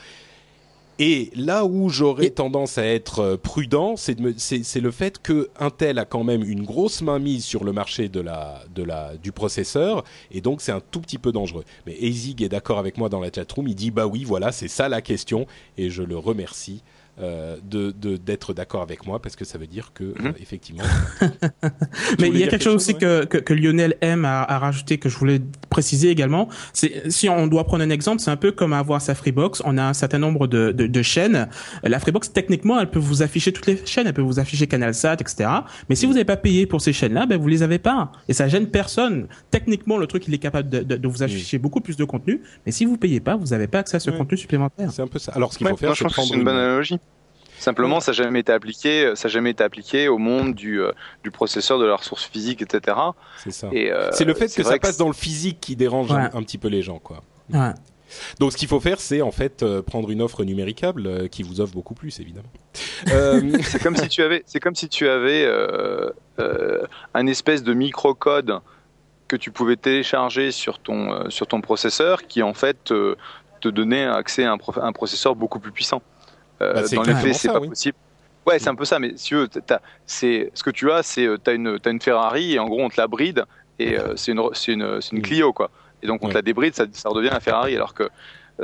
Et là où j'aurais tendance à être euh, prudent, c'est le fait que Intel a quand même une grosse mainmise sur le marché de la, de la, du processeur, et donc c'est un tout petit peu dangereux. Mais Ezig est d'accord avec moi dans la chatroom, il dit bah oui, voilà, c'est ça la question, et je le remercie. Euh, de d'être d'accord avec moi parce que ça veut dire que mhm. euh, effectivement. [laughs] [laughs] Mais il y a quelque chose, aussi que, que, Lionel M a, a, rajouté que je voulais préciser également. C'est si on doit prendre un exemple, c'est un peu comme avoir sa Freebox. On a un certain nombre de, de, de, chaînes. La Freebox techniquement, elle peut vous afficher toutes les chaînes. Elle peut vous afficher CanalSat, etc. Mais si vous n'avez pas payé pour ces chaînes-là, ben vous les avez pas et ça gêne personne. Techniquement, le truc il est capable de, de, vous afficher beaucoup plus de contenu. Mais si vous payez pas, vous n'avez pas accès à ce contenu supplémentaire. C'est un peu ça. Alors ce qu'il faut faire, c'est prendre une bonne analogie. Simplement, ça n'a jamais été appliqué, ça jamais été appliqué au monde du, euh, du processeur, de la ressource physique, etc. C'est ça. Euh, c'est le fait que ça passe dans le physique qui dérange un, petit peu les gens, quoi. Ouais. Donc, ce qu'il faut faire, c'est en fait euh, prendre une offre numéricable qui vous offre beaucoup plus, évidemment. [laughs] c'est comme si tu avais, c'est comme si tu avais un espèce de microcode que tu pouvais télécharger sur ton sur ton processeur, qui en fait te donnait accès à un, un processeur beaucoup plus puissant. Euh, bah, dans les faits, c'est pas possible. Ouais, c'est un peu ça, mais si tu c'est ce que tu as, c'est euh, t'as une as une Ferrari et en gros on te la bride et euh, c'est une c'est une c'est une mm. Clio quoi. Et donc on te la débride, ça, ça redevient un Ferrari alors que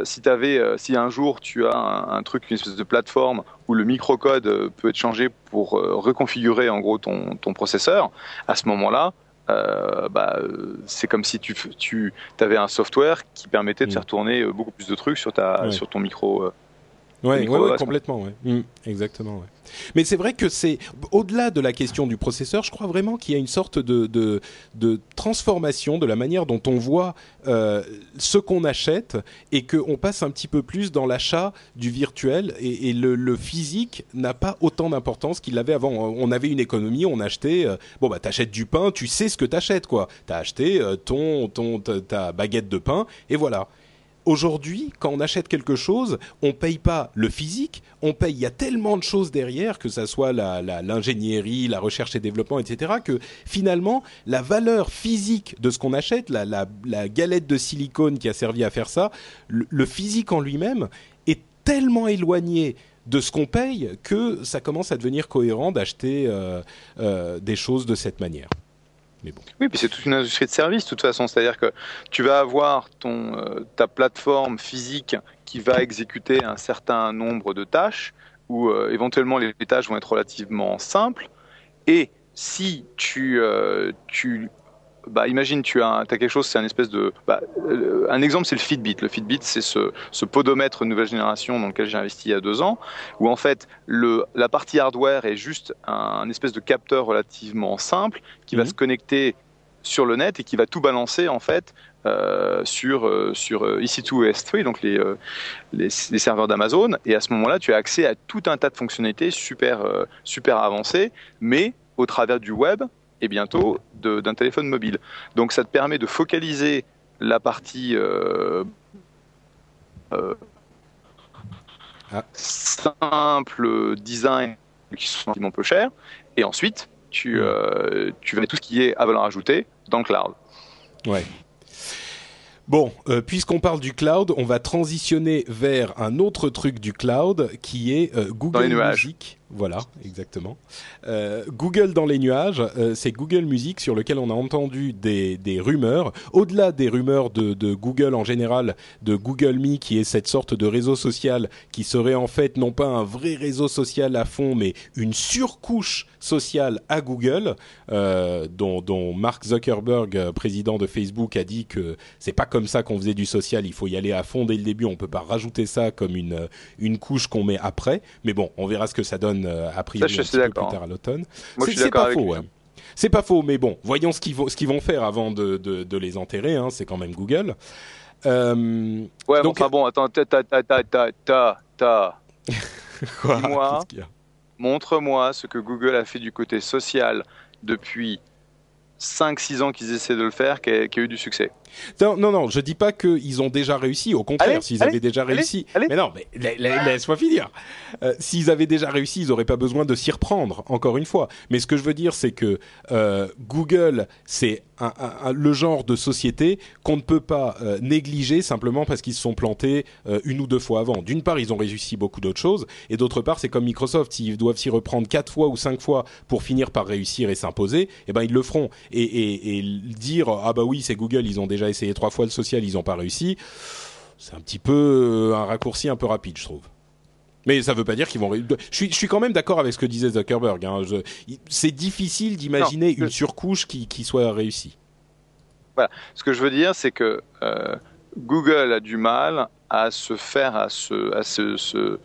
si avais, si un jour tu as un, truc, une espèce de plateforme où le microcode peut être changé pour reconfigurer en gros ton, ton processeur, à ce moment-là, bah, c'est comme si tu, tu avais un software qui permettait de mm. faire tourner beaucoup plus de trucs sur, ta, sur ton micro. Ouais, ouais, complètement, ouais. Mmh, exactement, ouais. Mais c'est vrai que c'est au-delà de la question du processeur, je crois vraiment qu'il y a une sorte de, de, de, transformation de la manière dont on voit euh, ce qu'on achète et qu'on passe un petit peu plus dans l'achat du virtuel et, et le, le, physique n'a pas autant d'importance qu'il l'avait avant. On avait une économie, on achetait, euh, bon bah t'achètes du pain, tu sais ce que t'achètes quoi. T'as acheté euh, ton, ton ta baguette de pain et voilà aujourd'hui, quand on achète quelque chose, on paye pas le physique, on paye. Il y a tellement de choses derrière, que ça soit l'ingénierie, la, recherche et développement, etc., que finalement, la valeur physique de ce qu'on achète, la, galette de silicone qui a servi à faire ça, le, physique en lui-même est tellement éloigné de ce qu'on paye que ça commence à devenir cohérent d'acheter euh, euh, des choses de cette manière. Oui, puis c'est toute une industrie de service de toute façon. C'est-à-dire que tu vas avoir ton, euh, ta plateforme physique qui va exécuter un certain nombre de tâches, où euh, éventuellement les, tâches vont être relativement simples. Et si tu, euh, tu bah, imagine, tu as, as quelque chose, c'est un espèce de. Bah, euh, un exemple, c'est le Fitbit. Le Fitbit, c'est ce, ce, podomètre nouvelle génération dans lequel j'ai investi il y a deux ans, où en fait, le, la partie hardware est juste un, espèce de capteur relativement simple qui va mhm. se connecter sur le net et qui va tout balancer en fait euh, sur euh, sur EC2 et S3, donc les, les, les serveurs d'Amazon. Et à ce moment-là, tu as accès à tout un tas de fonctionnalités super super avancées, mais au travers du web et bientôt d'un téléphone mobile. Donc ça te permet de focaliser la partie euh, euh, ah. simple design qui sont un peu cher, et ensuite tu, euh, tu vas tout ce qui est à valeur ajoutée dans le cloud. Ouais. Bon, euh, puisqu'on parle du cloud, on va transitionner vers un autre truc du cloud qui est euh, Google Music. Voilà, exactement. Euh, Google dans les nuages, euh, c'est Google Music sur lequel on a entendu des, des rumeurs. Au-delà des rumeurs de, de, Google en général, de Google Me, qui est cette sorte de réseau social qui serait en fait non pas un vrai réseau social à fond, mais une surcouche sociale à Google, euh, dont, dont, Mark Zuckerberg, président de Facebook, a dit que c'est pas comme ça qu'on faisait du social. Il faut y aller à fond dès le début. On peut pas rajouter ça comme une une couche qu'on met après. Mais bon, on verra ce que ça donne euh, a priori un petit peu plus tard à l'automne. C'est pas faux. C'est pas faux, mais bon, voyons ce qu'ils vont, qu'ils vont faire avant de, de, de les enterrer. Hein, c'est quand même Google. Euh, ouais, donc, enfin bon, attends, ta ta ta ta ta ta. [laughs] Quoi? Montre-moi ce que Google a fait du côté social depuis 5-6 ans qu'ils essaient de le faire, qui a, qui a eu du succès. Non, non, non, je dis pas qu'ils ont déjà réussi. Au contraire, s'ils avaient déjà réussi. mais non, mais laisse-moi finir. Euh, s'ils avaient déjà réussi, ils n'auraient pas besoin de s'y reprendre, encore une fois. Mais ce que je veux dire, c'est que euh, Google, c'est le genre de société qu'on ne peut pas euh, négliger simplement parce qu'ils se sont plantés une ou deux fois avant. D'une part, ils ont réussi beaucoup d'autres choses, et d'autre part, c'est comme Microsoft, s'ils doivent s'y reprendre quatre fois ou cinq fois pour finir par réussir et s'imposer, eh ben ils le feront. Et, et, et dire ah bah oui, c'est Google, ils ont déjà essayé trois fois le social, ils n'ont pas réussi. C'est un petit peu euh, un raccourci un peu rapide, je trouve. Mais ça ne veut pas dire qu'ils vont. Je suis, je suis quand même d'accord avec ce que disait Zuckerberg. Hein. C'est difficile d'imaginer une surcouche qui, qui, soit réussie. Voilà. Ce que je veux dire, c'est que euh, Google a du mal à se faire à ce, à ce, ce,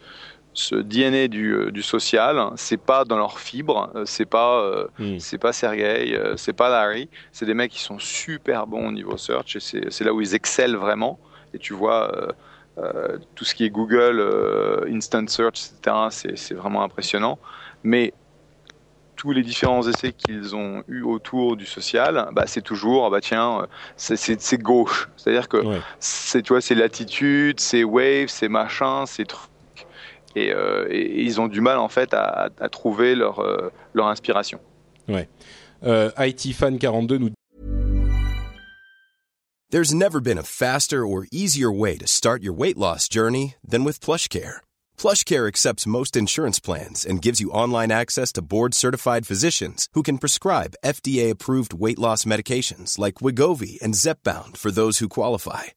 ce DNA du, euh, du social, c'est pas dans leurs fibres, euh, c'est pas euh, hmm. c'est pas Sergey, c'est pas Larry, c'est des mecs qui sont super bons au niveau search et c'est là où ils excellent vraiment. Et tu vois euh, tout ce qui est Google, Instant Search, etc. C'est vraiment impressionnant. Mais tous les différents essais qu'ils ont eu autour du social, bah, c'est toujours, bah tiens, c'est gauche. C'est-à-dire que c'est, tu vois, c'est l'attitude, c'est wave, c'est machin, c'est truc euh, et, ils ont du mal en fait à, à trouver leur, euh, leur inspiration. Ouais. Euh, IT Fan 42 nous There's never been a faster or easier way to start your weight loss journey than with PlushCare. PlushCare accepts most insurance plans and gives you online access to board-certified physicians who can prescribe FDA-approved weight loss medications like Wigovi and Zepbound for those who qualify.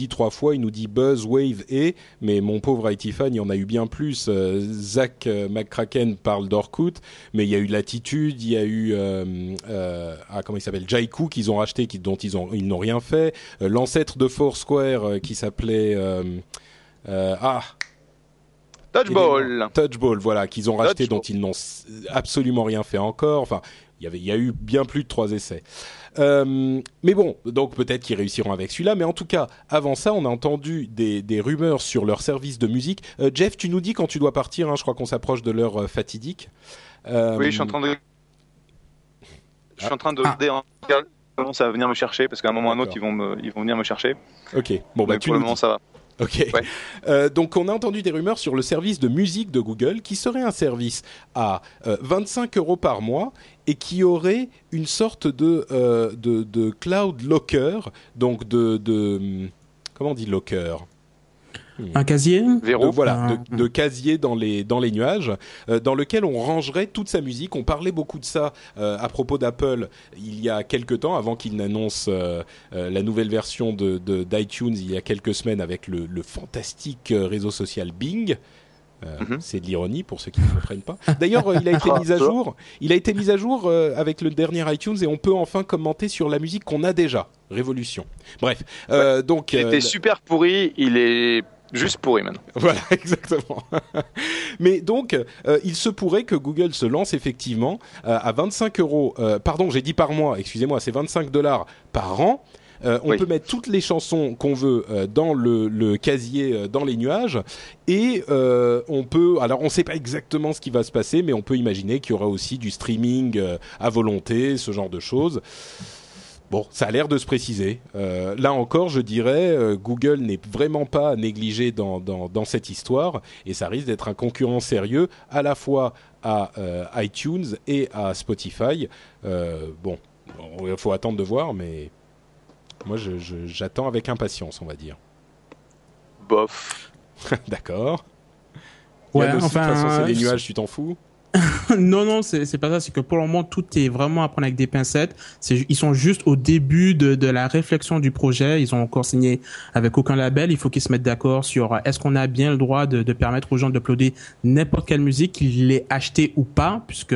Dit trois fois, il nous dit Buzz, Wave et, mais mon pauvre IT fan, il y en a eu bien plus. Euh, Zach euh, McCracken parle d'Orkut, mais il y a eu Latitude, il y a eu euh, ah comment il s'appelle Jaiku qu'ils ont racheté, qui, dont ils ont ils n'ont rien fait. L'ancêtre de Foursquare qui s'appelait ah Touchball. Touchball, voilà, qu'ils ont racheté, dont ils n'ont absolument rien fait encore. Enfin, il y avait, il y a eu bien plus de trois essais. Euh, mais bon, donc peut-être qu'ils réussiront avec celui-là. Mais en tout cas, avant ça, on a entendu des, des rumeurs sur leur service de musique. Euh, Jeff, tu nous dis quand tu dois partir. Hein, je crois qu'on s'approche de l'heure euh, fatidique. oui, je suis en train de je suis en train de regarder hein, comment ça va venir me chercher parce qu'à un moment ou à un autre ils vont me, ils vont venir me chercher. Ok. Bon bah Mais tu pour le moment dis. ça va. Ok. Euh, donc on a entendu des rumeurs sur le service de musique de Google qui serait un service à euh, 25 euros par mois et qui aurait une sorte de, euh, de, de cloud locker, donc de, de comment on dit locker? Un casier? De, voilà, Un- de, de casier dans les dans les nuages, euh, dans lequel on rangerait toute sa musique. On parlait beaucoup de ça euh, à propos d'Apple il y a quelques temps, avant qu'il n'annonce euh, euh, la nouvelle version de de- d'iTunes il y a quelques semaines avec le, le fantastique euh, réseau social Bing. Euh, C'est de l'ironie pour ceux qui ne comprennent pas. D'ailleurs, euh, il a été Ah, mis à jour. Il a été mis à jour euh, avec le dernier iTunes et on peut enfin commenter sur la musique qu'on a déjà. Révolution. Bref, euh, donc Il était super pourri, il est juste pourri maintenant. [laughs] voilà, exactement. [laughs] Mais donc, euh, il se pourrait que Google se lance effectivement euh, à 25 euros. euh, pardon, j'ai dit par mois. Excusez-moi, c'est 25 dollars par an. Euh, on Oui. peut mettre toutes les chansons qu'on veut euh, dans le, le casier, euh, dans les nuages, et on peut. Alors, on ne sait pas exactement ce qui va se passer, mais on peut imaginer qu'il y aura aussi du streaming à volonté, ce genre de choses. Bon, ça a l'air de se préciser. Euh, là encore, je dirais, euh, Google n'est vraiment pas négligé dans, dans, dans cette histoire, et ça risque d'être un concurrent sérieux à la fois à euh, iTunes et à Spotify. Bon, il faut attendre de voir, mais moi, j'attends avec impatience, on va dire. Bof. [laughs] D'accord. Ouais, aussi, enfin, de toute façon, c'est les euh, nuages, tu t'en fous [laughs] non, non, c'est pas ça. C'est que pour le moment, tout est vraiment à prendre avec des pincettes. Ils sont juste au début de, de la réflexion du projet. Ils ont encore signé avec aucun label. Il faut qu'ils se mettent d'accord sur euh, est-ce qu'on a bien le droit de, de permettre aux gens d'uploader n'importe quelle musique, qu'ils l'aient achetée ou pas, puisque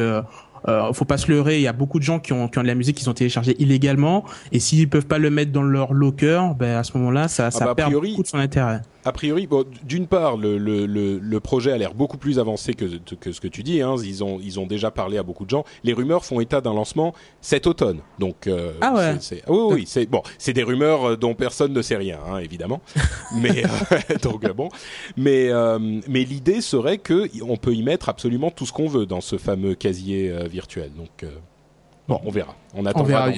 euh, faut pas se leurrer. Il y a beaucoup de gens qui ont, qui ont de la musique qu'ils ont téléchargée illégalement. Et s'ils peuvent pas le mettre dans leur locker, ben à ce moment-là, ça, ça bah, perd priori- beaucoup de son intérêt. A priori, bon, d'une part, le, le, le, le projet a l'air beaucoup plus avancé que, que ce que tu dis. Hein. Ils, ont, ils ont déjà parlé à beaucoup de gens. Les rumeurs font état d'un lancement cet automne. Donc, euh, Ah ouais. oui, oui, c'est bon. C'est des rumeurs euh, dont personne ne sait rien, hein, évidemment. [laughs] mais euh, [laughs] donc bon, mais euh, mais l'idée serait que on peut y mettre absolument tout ce qu'on veut dans ce fameux casier virtuel. Donc bon, on verra. On attendra.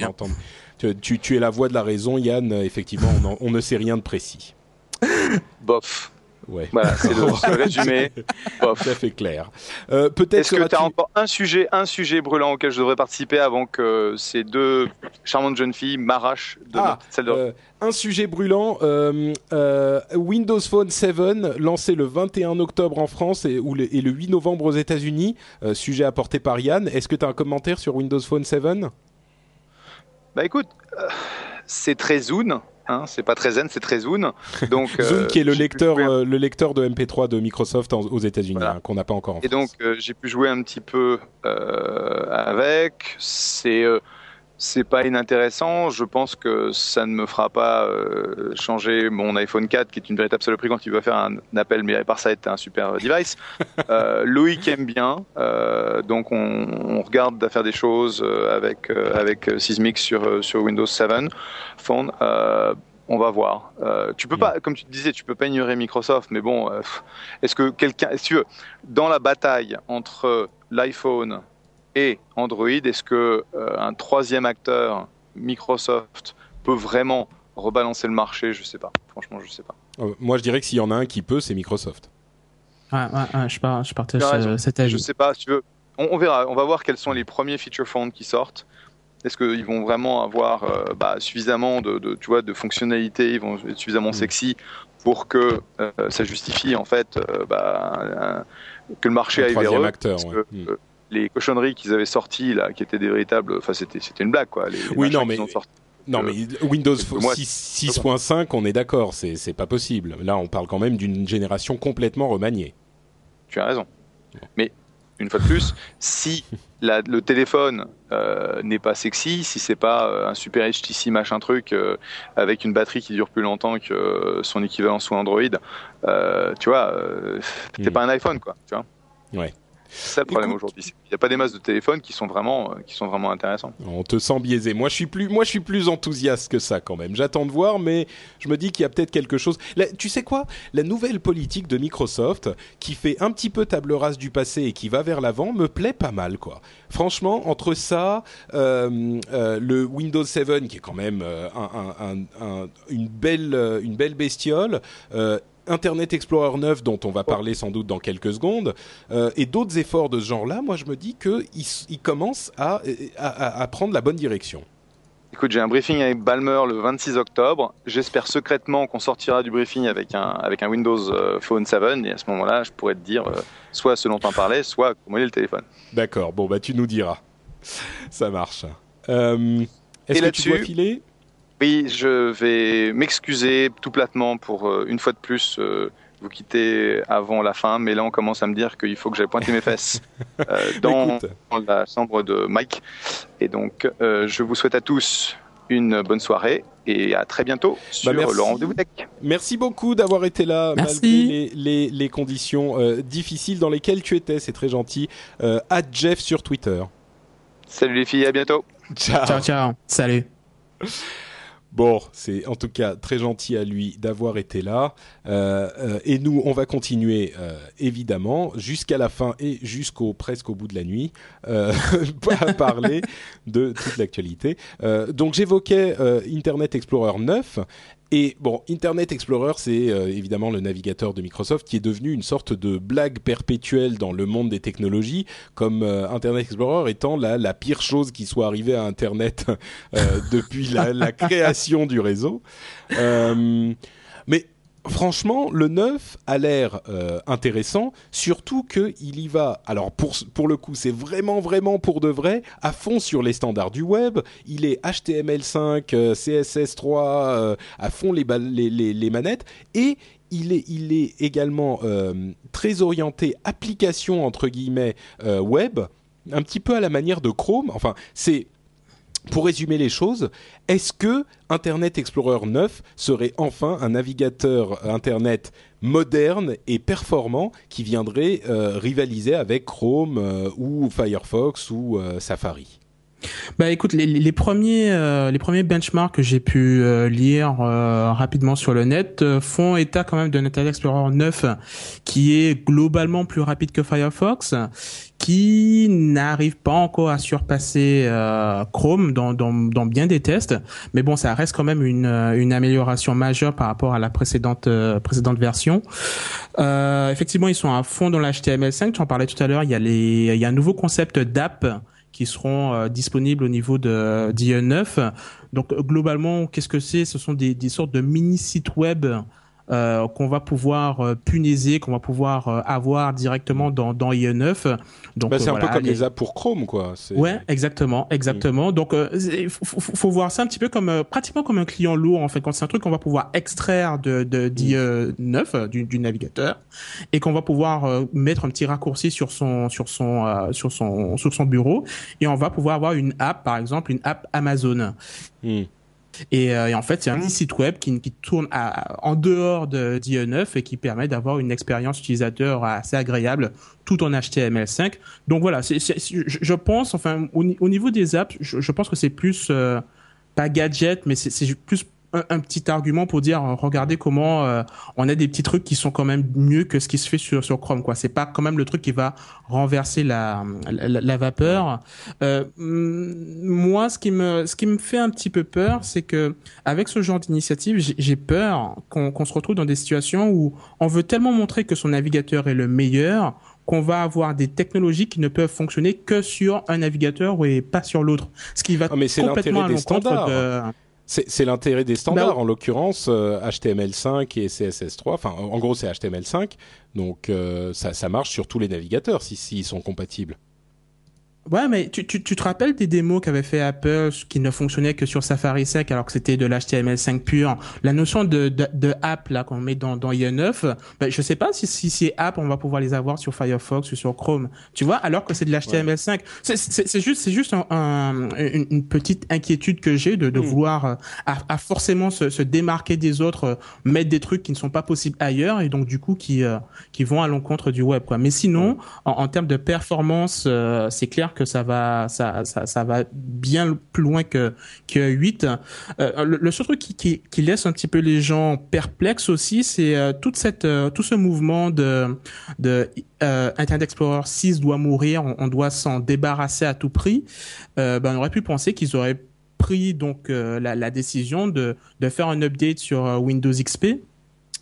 Tu, tu, tu es la voix de la raison, Yann. Effectivement, on, en- on ne sait rien de précis. [laughs] Bof. Ouais. Voilà, c'est le, [laughs] résumé. Bof. Tout à fait clair. Euh, Peut-être Est-ce que tu as encore un sujet, un sujet brûlant auquel je devrais participer avant que ces deux charmantes jeunes filles m'arrachent de Ah, salle de euh, un sujet brûlant. euh, Windows Phone 7 lancé le 21 octobre en France et, ou le, et le 8 novembre aux États-Unis. sujet apporté par Yann. Est-ce que tu as un commentaire sur Windows Phone 7 Bah écoute, c'est très Zoom, hein, c'est pas très zen, c'est très Zoom. Donc, [laughs] euh, qui est le lecteur, jouer euh, le lecteur de MP3 de Microsoft en- aux États-Unis, Voilà. hein, qu'on n'a pas encore en Et France. donc euh, j'ai pu jouer un petit peu avec. C'est euh, c'est pas inintéressant. Je pense que ça ne me fera pas euh, changer mon iPhone 4, qui est une véritable saloperie quand il va faire un, appel, mais à part ça, est un super device. [laughs] Euh, Loïc aime bien, euh, donc on, on regarde à faire des choses euh, avec euh, avec euh, sur euh, sur Windows 7 Phone. Euh, on va voir. Euh, tu peux pas, comme tu disais, tu peux pas ignorer Microsoft, mais bon, euh, est-ce que quelqu'un, si tu veux, dans la bataille entre l'iPhone et Android, est-ce que euh, un troisième acteur, Microsoft, peut vraiment rebalancer le marché? Je sais pas. Franchement, je sais pas. Euh, moi, je dirais que s'il y en a un qui peut, c'est Microsoft. Ouais, ouais, ouais, je, par- je partage euh, cet avis. Je sais pas. Si tu veux, on, on verra. On va voir quels sont les premiers feature phones qui sortent. Est-ce qu'ils vont vraiment avoir euh, bah, suffisamment de, de, tu vois, de fonctionnalités, ils vont être suffisamment sexy pour que euh, ça justifie en fait euh, bah, un- que le marché Un aille vers troisième eux? acteur, Parce ouais. que, Mm. Les cochonneries qu'ils avaient sorties là, qui étaient des véritables, enfin c'était c'était une blague quoi. Les, Oui, non, mais-. Non, mais Windows que moi, 6 6.5, on est d'accord, c'est c'est pas possible. Là, on parle quand même d'une génération complètement remaniée. Tu as raison. Mais une fois de plus, si la- le téléphone euh, n'est pas sexy, si c'est pas euh, un super HTC machin truc euh, avec une batterie qui dure plus longtemps que son équivalent sous Android, tu vois, t'es Mm. pas un iPhone quoi. Tu vois. Ouais. C'est ça le problème aujourd'hui. Il n'y a pas des masses de téléphones qui sont vraiment, qui sont vraiment intéressants. On te sent biaisé. Moi, je suis plus, moi, je suis plus enthousiaste que ça quand même. J'attends de voir, mais je me dis qu'il y a peut-être quelque chose. tu sais quoi? La nouvelle politique de Microsoft, qui fait un petit peu table rase du passé et qui va vers l'avant, me plaît pas mal, quoi. Franchement, entre ça, euh, euh, le Windows 7, qui est quand même euh, un, un, une belle, une belle bestiole. Internet Explorer 9 dont on va parler sans doute dans quelques secondes euh, et d'autres efforts de ce genre-là, moi je me dis qu'ils commencent à, à, prendre la bonne direction. Écoute, j'ai un briefing avec Balmer le 26 octobre. J'espère secrètement qu'on sortira du briefing avec un, avec un Windows euh, Phone 7 et à ce moment-là, je pourrais te dire euh, soit ce dont on parlait, soit comment est le téléphone. D'accord, bon bah tu nous diras. Ça marche. Est-ce que tu dois filer? Oui, je vais m'excuser tout platement pour euh, une fois de plus euh, vous quitter avant la fin, mais là on commence à me dire qu'il faut que j'aille pointer mes fesses [laughs] euh, dans, la chambre de Mike. Et donc, je vous souhaite à tous une bonne soirée et à très bientôt bah, sur bah le rendez-vous tech. Merci beaucoup d'avoir été là malgré les, les, conditions difficiles dans lesquelles tu étais. C'est très gentil. à Jeff sur Twitter. Salut les filles, à bientôt. Ciao, ciao. ciao. Salut. [laughs] Bon, c'est en tout cas très gentil à lui d'avoir été là. Euh, euh, et nous, on va continuer euh, évidemment jusqu'à la fin et jusqu'au presque au bout de la nuit [laughs] à parler de toute l'actualité. donc j'évoquais Internet Explorer 9 et bon, Internet Explorer, c'est euh, évidemment le navigateur de Microsoft qui est devenu une sorte de blague perpétuelle dans le monde des technologies, comme euh, Internet Explorer étant la, pire chose qui soit arrivée à Internet [laughs] euh, depuis la, la, création du réseau. mais franchement, le 9 a l'air euh, intéressant, surtout qu'il y va, alors pour, pour le coup, c'est vraiment, vraiment pour de vrai, à fond sur les standards du web. Il est HTML5, CSS3, euh, à fond les, les, les, manettes, et il est, il est également euh, très orienté application, entre guillemets, web, un petit peu à la manière de Chrome. Enfin, c'est pour résumer les choses, est-ce que Internet Explorer 9 serait enfin un navigateur Internet moderne et performant qui viendrait euh, rivaliser avec Chrome euh, ou Firefox ou euh, Safari? Bah écoute, les, premiers benchmarks que j'ai pu lire rapidement sur le net font état quand même d'un Internet Explorer 9 qui est globalement plus rapide que Firefox, qui n'arrive pas encore à surpasser Chrome dans, dans, dans bien des tests, mais bon, ça reste quand même une, une amélioration majeure par rapport à la précédente précédente version. effectivement, ils sont à fond dans l'HTML5. Tu en parlais tout à l'heure. Il y a il y a un nouveau concept d'app qui seront euh, disponibles au niveau de d'IE9. Donc globalement, qu'est-ce que c'est? Ce sont des, des sortes de mini sites web euh, qu'on va pouvoir euh, punaiser, qu'on va pouvoir euh, avoir directement dans, dans IE9. Donc bah, c'est un peu comme les... apps pour Chrome, quoi. Ouais, exactement, exactement. Donc il faut, faut, voir ça un petit peu comme pratiquement comme un client lourd en fait. Quand c'est un truc qu'on va pouvoir extraire de d'IE9 du, du, navigateur et qu'on va pouvoir mettre un petit raccourci sur son sur son sur son sur son bureau et on va pouvoir avoir une app, par exemple une app Amazon. Hmm. Euh, et, en fait, c'est un site web qui, qui tourne à, en dehors de d'IE9 et qui permet d'avoir une expérience utilisateur assez agréable tout en HTML5. Donc voilà, je pense, enfin, au, niveau des apps, je, pense que c'est plus euh, pas gadget, mais c'est plus un, petit argument pour dire regardez comment euh, on a des petits trucs qui sont quand même mieux que ce qui se fait sur sur Chrome quoi. C'est pas quand même le truc qui va renverser la la, vapeur. Euh, moi ce qui me ce qui me fait un petit peu peur c'est que avec ce genre d'initiative j'ai peur qu'on se retrouve dans des situations où on veut tellement montrer que son navigateur est le meilleur qu'on va avoir des technologies qui ne peuvent fonctionner que sur un navigateur et pas sur l'autre. Ce qui va ah, mais complètement à l'encontre de c'est l'intérêt des standards, bah en l'occurrence HTML5 euh, et CSS3. Enfin, en gros, c'est HTML5, donc euh, ça, ça, marche sur tous les navigateurs s'ils si, sont compatibles. Ouais, mais tu, tu, tu te rappelles des démos qu'avait fait Apple qui ne fonctionnaient que sur Safari 5 alors que c'était de l'HTML5 pur? La notion de, de, de app là qu'on met dans, dans IE9, ben, je sais pas si, si ces apps on va pouvoir les avoir sur Firefox ou sur Chrome. Tu vois, alors que c'est de l'HTML5. C'est- C'est c'est juste, c'est juste un, un- une, une petite inquiétude que j'ai de, de vouloir euh, à, à forcément se, se démarquer des autres, euh, mettre des trucs qui ne sont pas possibles ailleurs et donc du coup qui euh, qui vont à l'encontre du web quoi. Mais sinon, en, en termes de performance, euh, c'est clair que ça va ça, ça va bien plus loin que que 8. Euh, le, seul truc qui, qui laisse un petit peu les gens perplexes aussi, c'est euh, toute cette euh, tout ce mouvement de de Internet Explorer 6 doit mourir, on, doit s'en débarrasser à tout prix. Ben on aurait pu penser qu'ils auraient pris donc la, la décision de de faire un update sur Windows XP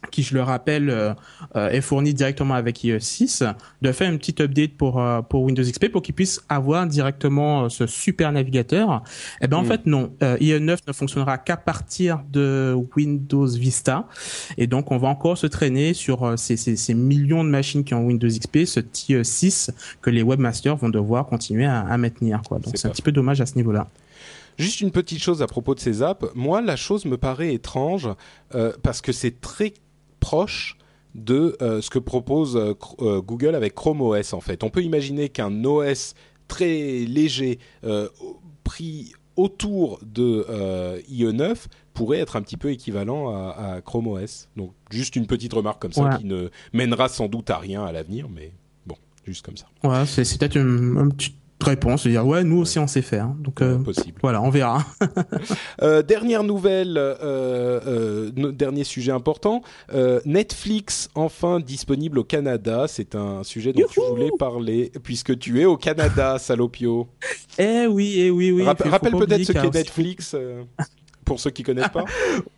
qui, je le rappelle, euh, euh, est fourni directement avec IE 6, de faire une petite update pour euh, pour Windows XP pour qu'ils puissent avoir directement ce super navigateur. Eh ben en Mm. fait non, IE 9 ne fonctionnera qu'à partir de Windows Vista, et donc on va encore se traîner sur ces, ces, ces millions de machines qui ont Windows XP, ce IE 6 que les webmasters vont devoir continuer à, à maintenir quoi. Donc C'est un petit peu dommage à ce niveau-là. Juste une petite chose à propos de ces apps. Moi, la chose me paraît étrange euh, parce que c'est très proche de euh, ce que propose euh, euh, Google avec Chrome OS en fait. On peut imaginer qu'un OS très léger euh, pris autour de euh, IE9 pourrait être un petit peu équivalent à, à Chrome OS. Donc juste une petite remarque comme ça Ouais. qui ne mènera sans doute à rien à l'avenir, mais bon, juste comme ça. Ouais, c'est c'est peut-être une, une petite réponse, de dire ouais nous aussi on sait faire. Donc euh, Possible. voilà, on verra. [laughs] Euh, dernière nouvelle, euh, euh, dernier sujet important. Euh, Netflix enfin disponible au Canada. C'est un sujet dont tu voulais parler puisque tu es au Canada, [laughs] salopio. Eh oui, eh oui, oui. Puis, faut rappelle peut-être ce qu'est Netflix euh, pour ceux qui connaissent pas. [laughs]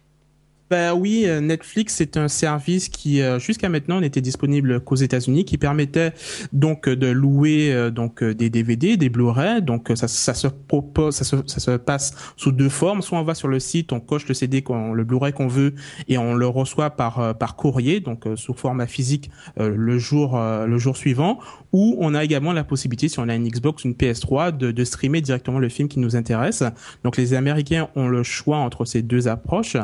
Bah oui, euh, Netflix c'est un service qui euh, jusqu'à maintenant n'était disponible qu'aux États-Unis, qui permettait donc euh, de louer donc des DVD, des Blu-ray. Donc ça, ça se propose, ça se, ça se passe sous deux formes. Soit on va sur le site, on coche le CD, le Blu-ray qu'on veut, et on le reçoit par par courrier, donc sous format physique le jour le jour suivant. Ou on a également la possibilité, si on a une Xbox, une PS3, de, de streamer directement le film qui nous intéresse. Donc les Américains ont le choix entre ces deux approches.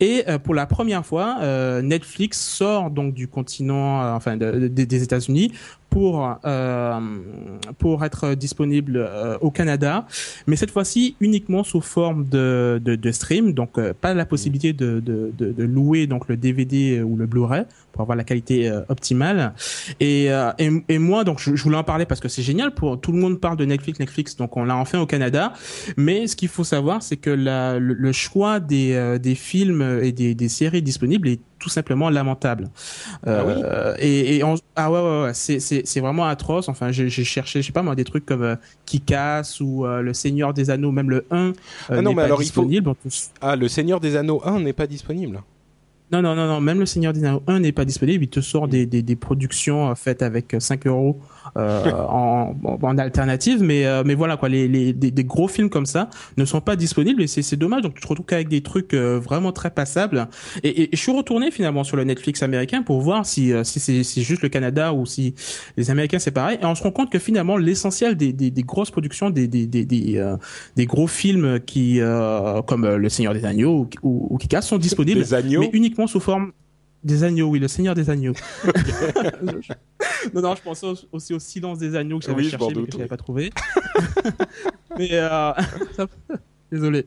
Et euh, pour la première fois, euh, Netflix sort donc du continent, euh, enfin de- de- des États-Unis, pour euh, pour être disponible euh, au Canada, mais cette fois-ci uniquement sous forme de de, de stream, donc euh, pas la possibilité de, de de louer donc le DVD ou le Blu-ray pour avoir la qualité euh, optimale. Et, euh, et et moi donc je, voulais en parler parce que c'est génial pour tout le monde parle de Netflix Netflix donc on l'a enfin au Canada, mais ce qu'il faut savoir c'est que la, le, choix des euh, des films et des des séries disponibles est tout simplement lamentable. Euh, et, et on- ah ouais ouais, ouais c'est c'est c'est vraiment atroce. Enfin j'ai j'ai cherché je sais pas moi des trucs comme euh, Kick-Ass ou euh, le Seigneur des Anneaux même le 1 euh, Ah non, n'est mais pas alors il faut- disponible. Donc, Ah, le Seigneur des Anneaux 1 n'est pas disponible. non, non, non, non, même le Seigneur des Anneaux 1 n'est pas disponible. Il te sort des, des, des productions faites avec euh, 5 euros en, en, en alternative. Mais, euh, mais voilà, quoi, les, les, des, des gros films comme ça ne sont pas disponibles et c'est c'est dommage. Donc tu te retrouves qu'avec des trucs euh, vraiment très passables. Et, et, et je suis retourné finalement sur le Netflix américain pour voir si, euh, si c'est c'est juste le Canada ou si les Américains c'est pareil. Et on se rend compte que finalement l'essentiel des, des, des grosses productions, des, des, des, des, euh, des gros films qui, euh, comme euh, Le Seigneur des Agneaux ou, ou, ou Kick-Ass sont disponibles mais uniquement sous forme des agneaux, oui, le Seigneur des agneaux. [laughs] non, non, je pensais au- aussi au silence des agneaux que j'avais Oui, cherché mais que je n'avais pas trouvé. [laughs] mais euh, [laughs] désolé.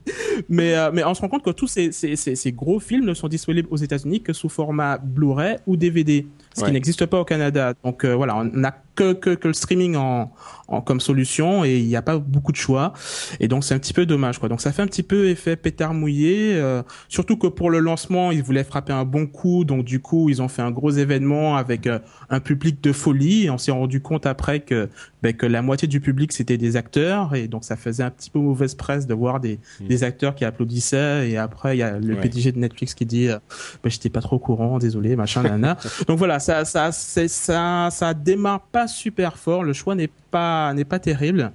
Mais euh, mais on se rend compte que tous ces, ces, ces, ces gros films ne sont disponibles aux États-Unis que sous format Blu-ray ou DVD, ce Ouais. qui n'existe pas au Canada. Donc euh, voilà, on n'a que, que que le streaming en, en comme solution et il n'y a pas beaucoup de choix. Et donc c'est un petit peu dommage quoi. Donc ça fait un petit peu effet pétard mouillé. euh, Surtout que pour le lancement, ils voulaient frapper un bon coup, donc du coup, ils ont fait un gros événement avec euh, un public de folie. Et on s'est rendu compte après que ben, que la moitié du public c'était des acteurs, et donc ça faisait un petit peu mauvaise presse de voir des, des acteurs qui applaudissaient. Et après, il y a le Ouais. PDG de Netflix qui dit, euh, ben, j'étais pas trop au courant, désolé, machin, nana. [laughs] donc voilà, ça, ça, ça, ça démarre pas super fort. Le choix n'est pas n'est pas terrible.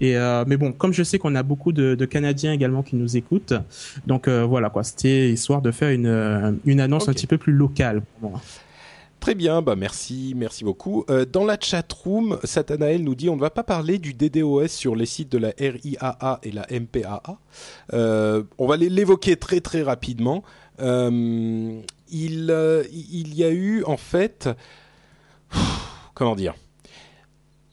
Et euh, mais bon, comme je sais qu'on a beaucoup de, de Canadiens également qui nous écoutent, donc euh, voilà quoi, c'était histoire de faire une euh, une annonce un petit peu plus locale. pour moi. Très bien, bah merci, merci beaucoup. Euh, dans la chat room, Satanael nous dit on ne va pas parler du DDoS sur les sites de la RIAA et la MPAA. Euh, on va l'évoquer très très rapidement. Euh, il, il y a eu en fait, comment dire,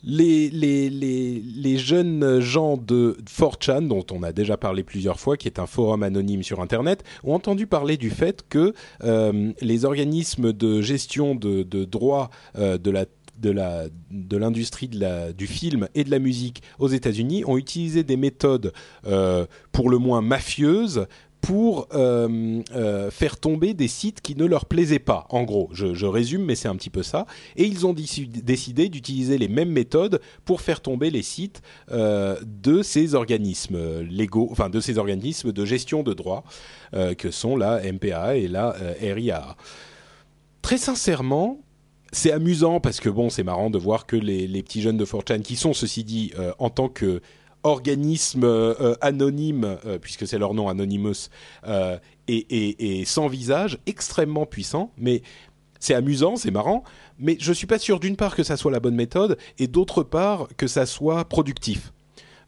les, jeunes gens de 4chan, dont on a déjà parlé plusieurs fois, qui est un forum anonyme sur Internet, ont entendu parler du fait que euh, les organismes de gestion de, droits euh, de l'industrie du film et de la musique aux États-Unis ont utilisé des méthodes euh, pour le moins mafieuses pour euh, euh, faire tomber des sites qui ne leur plaisaient pas. En gros, je, résume, mais c'est un petit peu ça. Et ils ont déci- décidé d'utiliser les mêmes méthodes pour faire tomber les sites euh, de ces organismes légaux, enfin de ces organismes de gestion de droits que sont la MPA et la RIAA. Très sincèrement, c'est amusant parce que bon, c'est marrant de voir que les, petits jeunes de 4chan, qui sont ceci dit en tant que organisme euh, euh, anonyme, euh, puisque c'est leur nom Anonymous, euh, et, sans visage, extrêmement puissant, mais c'est amusant, c'est marrant, mais je suis pas sûr d'une part que ça soit la bonne méthode, et d'autre part que ça soit productif.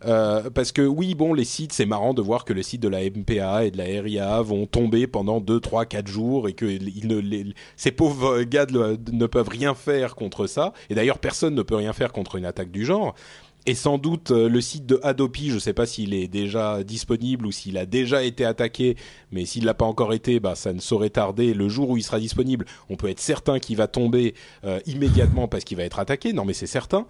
Parce que oui, bon, les sites, c'est marrant de voir que les sites de la MPA et de la RIA vont tomber pendant 2, 3, 4 jours et que ne, ces pauvres gars de- ne peuvent rien faire contre ça. Et d'ailleurs, personne ne peut rien faire contre une attaque du genre. Et sans doute euh, le site de Adopi, je ne sais pas s'il est déjà disponible ou s'il a déjà été attaqué, mais s'il l'a pas encore été, bah ça ne saurait tarder. Le jour où il sera disponible, on peut être certain qu'il va tomber euh, immédiatement parce qu'il va être attaqué. Non, mais c'est certain.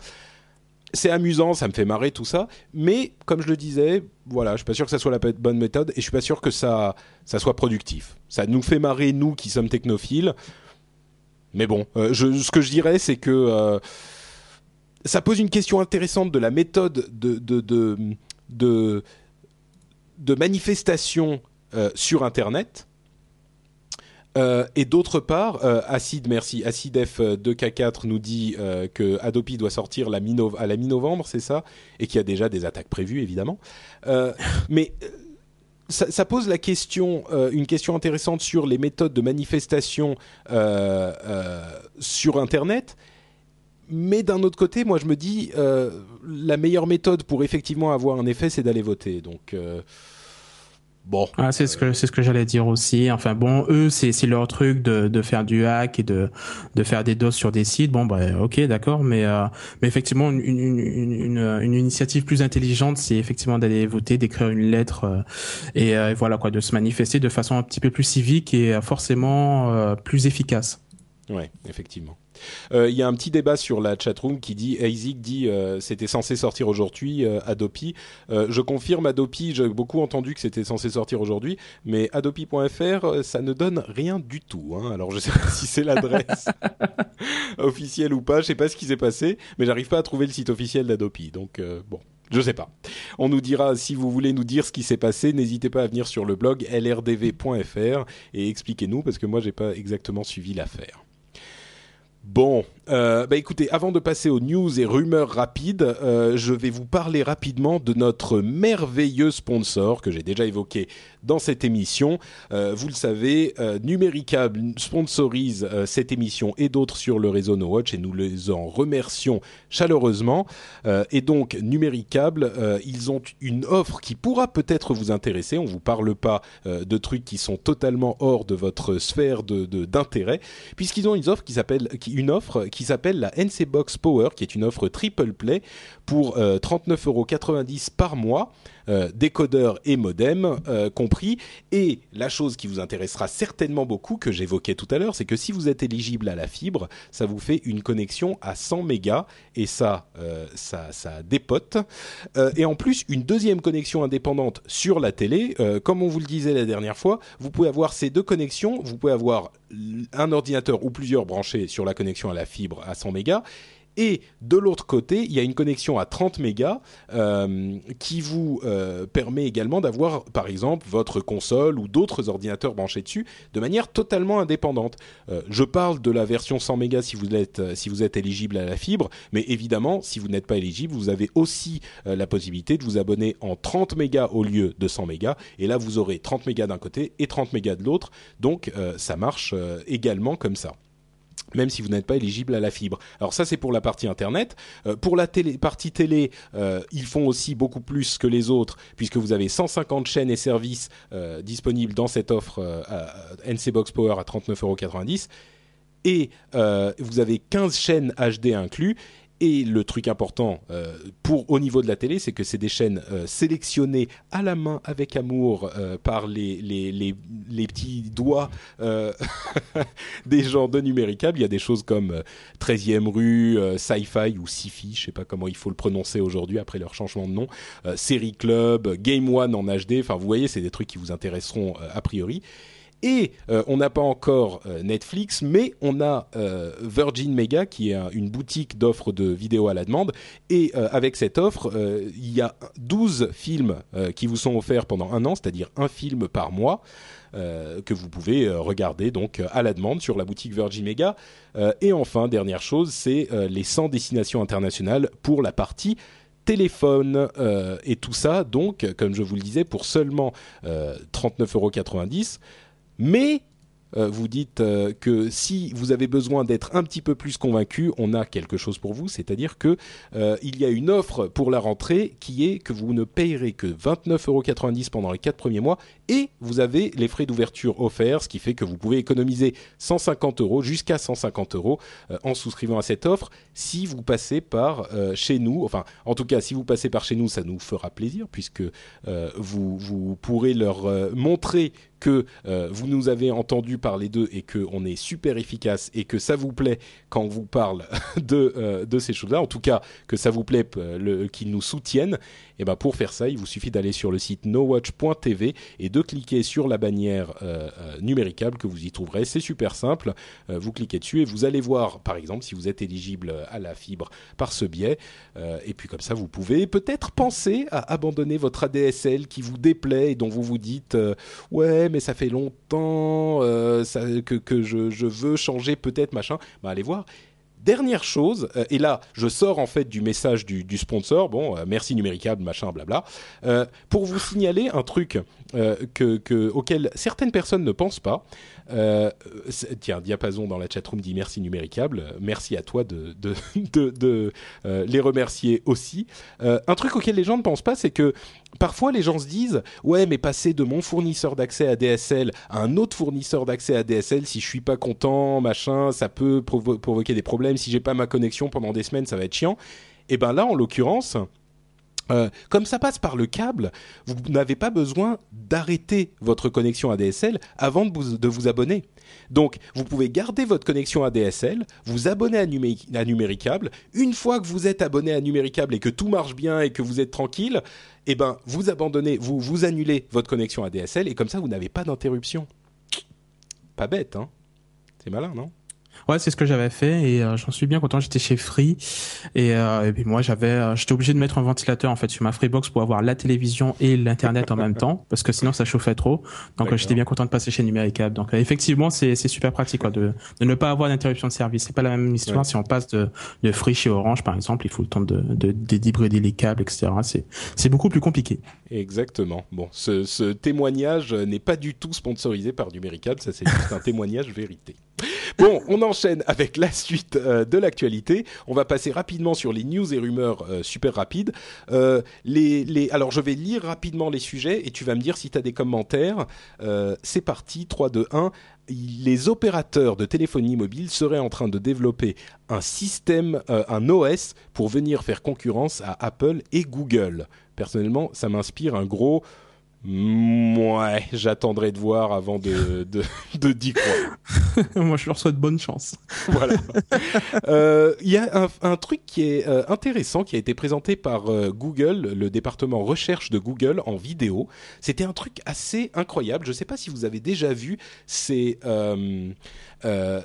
C'est amusant, ça me fait marrer tout ça, mais comme je le disais, voilà, je suis pas sûr que ça soit la bonne méthode et je suis pas sûr que ça soit productif. Ça nous fait marrer nous qui sommes technophiles, mais bon, euh, ce que je dirais c'est que ça pose une question intéressante de la méthode de de de de, manifestation euh, sur Internet. Euh, et d'autre part, euh, Acid, merci, AcidF 2K4 nous dit que Adopi doit sortir à la mi-novembre, c'est ça, et qu'il y a déjà des attaques prévues, évidemment. Mais ça, ça pose la question, une question intéressante sur les méthodes de manifestation sur Internet. Mais d'un autre côté, moi je me dis, euh, la meilleure méthode pour effectivement avoir un effet, c'est d'aller voter. Donc, euh, bon. Ah, c'est ce que c'est ce que j'allais dire aussi. Enfin bon, eux c'est leur truc de de faire du hack et de de faire des doses sur des sites. Bon bah ok d'accord, mais euh, mais effectivement une une une une, une initiative plus intelligente, c'est effectivement d'aller voter, d'écrire une lettre et, et voilà quoi, de se manifester de façon un petit peu plus civique et forcément plus efficace. Ouais, effectivement. Euh, Il y a un petit débat sur la chatroom qui dit Isaac dit euh, c'était censé sortir aujourd'hui euh, Adopi. Je confirme Adopi, j'ai beaucoup entendu que c'était censé sortir aujourd'hui, mais adopi.fr ça ne donne rien du tout. Hein. Alors je sais pas si c'est l'adresse [laughs] officielle ou pas, je sais pas ce qui s'est passé, mais j'arrive pas à trouver le site officiel d'Adopi. Donc bon. Je sais pas. On nous dira, si vous voulez nous dire ce qui s'est passé, n'hésitez pas à venir sur le blog lrdv.fr et expliquez-nous parce que moi j'ai pas exactement suivi l'affaire. Bon, euh, bah écoutez, avant de passer aux news et rumeurs rapides, euh, je vais vous parler rapidement de notre merveilleux sponsor que j'ai déjà évoqué dans cette émission. Euh, vous le savez, euh, Numéricable sponsorise cette émission et d'autres sur le réseau No Watch et nous les en remercions chaleureusement. Et donc, Numéricable, ils ont une offre qui pourra peut-être vous intéresser. On vous parle pas de trucs qui sont totalement hors de votre sphère de de- d'intérêt, puisqu'ils ont une offre qui s'appelle une offre qui s'appelle la NC Box Power, qui est une offre triple play pour euh, 39,90€ par mois, euh, et modem euh, compris. Et la chose qui vous intéressera certainement beaucoup, que j'évoquais tout à l'heure, c'est que si vous êtes éligible à la fibre, ça vous fait une connexion à 100 mégas, et ça, euh, ça, ça dépote. Euh, et en plus, une deuxième connexion indépendante sur la télé. Comme on vous le disait la dernière fois, vous pouvez avoir ces deux connexions. Vous pouvez avoir un ordinateur ou plusieurs branchés sur la connexion à la fibre à 100 mégas. Et de l'autre côté, il y a une connexion à 30 mégas euh, qui vous euh, permet également d'avoir, par exemple, votre console ou d'autres ordinateurs branchés dessus de manière totalement indépendante. Euh, je parle de la version 100 mégas si vous êtes si vous êtes éligible à la fibre, mais évidemment, si vous n'êtes pas éligible, vous avez aussi la possibilité de vous abonner en 30 mégas au lieu de 100 mégas. Et là, vous aurez 30 mégas d'un côté et 30 mégas de l'autre. Donc, ça marche également comme ça. Même si vous n'êtes pas éligible à la fibre. Alors ça c'est pour la partie internet. Euh, pour la partie télé, euh, ils font aussi beaucoup plus que les autres puisque vous avez 150 chaînes et services euh, disponibles dans cette offre NC Box Power à 39,90€ et euh, vous avez 15 chaînes HD inclus. Et le truc important euh, pour au niveau de la télé, c'est que c'est des chaînes euh, sélectionnées à la main avec amour euh, par les, les, les, petits doigts [laughs] des gens de Numéricable. Il y a des choses comme euh, 13e rue, Sci-Fi ou Sci-Fi, je sais pas comment il faut le prononcer aujourd'hui après leur changement de nom, Série Club, Game One en HD. Enfin, vous voyez, c'est des trucs qui vous intéresseront a priori. Et euh, on n'a pas encore euh, Netflix, mais on a euh, Virgin Mega, qui est un- une boutique d'offres de vidéos à la demande. Et avec cette offre, il y a 12 films qui vous sont offerts pendant un an, c'est-à-dire un film par mois. que vous pouvez regarder donc à la demande sur la boutique Virgin Mega. Et enfin, dernière chose, c'est les 100 destinations internationales pour la partie téléphone et tout ça donc comme je vous le disais pour seulement euh, 39,90 mais vous dites euh, que si vous avez besoin d'être un petit peu plus convaincu, on a quelque chose pour vous, c'est-à-dire que euh, il y a une offre pour la rentrée qui est que vous ne payerez que 29,90€ pendant les quatre premiers mois et vous avez les frais d'ouverture offerts, ce qui fait que vous pouvez économiser 150 euros jusqu'à 150 euros euh, en souscrivant à cette offre si vous passez par euh, chez nous. Enfin, en tout cas, si vous passez par chez nous, ça nous fera plaisir puisque euh, vous vous pourrez leur euh, montrer que euh, vous nous avez entendu parler d'eux et que on est super efficace et que ça vous plaît quand on vous parle [laughs] de euh, de ces choses-là. En tout cas, que ça vous plaît qu'ils nous soutiennent. Et ben pour faire ça, il vous suffit d'aller sur le site nowatch.tv et de cliquer sur la bannière euh, euh, numéricable que vous y trouverez. C'est super simple. Euh, vous cliquez dessus et vous allez voir, par exemple, si vous êtes éligible à la fibre par ce biais. Euh, et puis comme ça, vous pouvez peut-être penser à abandonner votre ADSL qui vous déplaît et dont vous vous dites ouais, mais ça fait longtemps que, je, je veux changer peut-être machin. Bah, allez voir. Dernière chose, euh, et là je sors en fait du message du, sponsor, bon, euh, merci numéricable, machin, blabla, euh, pour vous signaler un truc que, que, auquel certaines personnes ne pensent pas. Euh, tiens, Diapason dans la chatroom dit merci numéricable, merci à toi [laughs] de, euh, les remercier aussi. Euh, un truc auquel les gens ne pensent pas, c'est que parfois les gens se disent ouais mais passer de mon fournisseur d'accès à DSL à un autre fournisseur d'accès à DSL si je suis pas content machin ça peut provo- provoquer des problèmes. Si j'ai pas ma connexion pendant des semaines ça va être chiant. Et ben là en l'occurrence euh, comme ça passe par le câble, vous n'avez pas besoin d'arrêter votre connexion ADSL avant de vous, abonner. Donc, vous pouvez garder votre connexion ADSL, vous abonner à Numéricable. Une fois que vous êtes abonné à Numéricable et que tout marche bien et que vous êtes tranquille, eh ben, vous abandonnez, vous, vous annulez votre connexion ADSL et comme ça, vous n'avez pas d'interruption. Pas bête, hein? C'est malin, non? Ouais, c'est ce que j'avais fait et euh, j'en suis bien content. J'étais chez Free et, euh, et puis moi j'avais, euh, j'étais obligé de mettre un ventilateur en fait sur ma Freebox pour avoir la télévision et l'internet en même [laughs] temps parce que sinon ça chauffait trop. Donc euh, j'étais bien content de passer chez Numéricable. Donc euh, effectivement c'est c'est super pratique quoi de de ne pas avoir d'interruption de service. C'est pas la même histoire Ouais. si on passe de de Free chez Orange par exemple. Il faut le temps de de, de débrider les câbles etc. C'est c'est beaucoup plus compliqué. Exactement. Bon, ce, ce témoignage n'est pas du tout sponsorisé par Numéricable, ça c'est juste un témoignage vérité. Bon, on enchaîne avec la suite euh, de l'actualité. On va passer rapidement sur les news et rumeurs euh, super rapides. Euh, les, les, alors, je vais lire rapidement les sujets et tu vas me dire si tu as des commentaires. C'est parti, 3, 2, 1. Les opérateurs de téléphonie mobile seraient en train de développer un système, un OS, pour venir faire concurrence à Apple et Google. Personnellement, ça m'inspire un gros... Ouais, j'attendrai de voir avant de, de, [laughs] de d'y croire. [laughs] moi je leur souhaite bonne chance. Voilà. [laughs] Euh, Il y a un, un truc qui est euh, intéressant qui a été présenté par euh, Google, le département recherche de Google en vidéo. C'était un truc assez incroyable. Je ne sais pas si vous avez déjà vu ces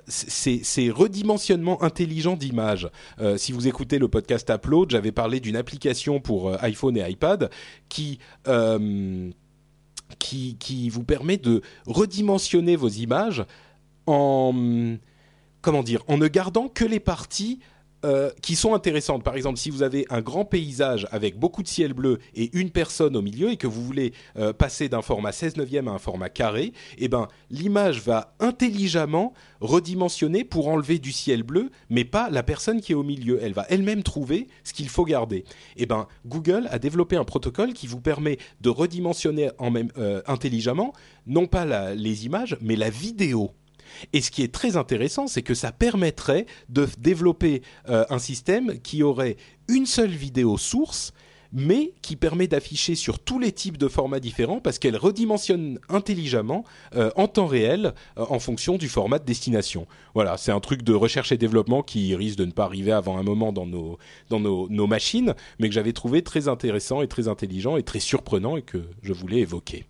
ces, ces redimensionnements intelligents d'images. Si vous écoutez le podcast Upload, j'avais parlé d'une application pour iPhone et iPad qui qui, vous permet de redimensionner vos images en comment dire en ne gardant que les parties euh, qui sont intéressantes. Par exemple, si vous avez un grand paysage avec beaucoup de ciel bleu et une personne au milieu et que vous voulez euh, passer d'un format 16 neuvième à un format carré, eh ben l'image va intelligemment redimensionner pour enlever du ciel bleu, mais pas la personne qui est au milieu. Elle va elle-même trouver ce qu'il faut garder. Eh ben Google a développé un protocole qui vous permet de redimensionner euh, intelligemment non pas les images, mais la vidéo. Et ce qui est très intéressant, c'est que ça permettrait de développer euh, un système qui aurait une seule vidéo source, mais qui permet d'afficher sur tous les types de formats différents parce qu'elle redimensionne intelligemment euh, en temps réel euh, en fonction du format de destination. Voilà, c'est un truc de recherche et développement qui risque de ne pas arriver avant un moment dans nos, dans nos, nos machines, mais que j'avais trouvé très intéressant et très intelligent et très surprenant et que je voulais évoquer.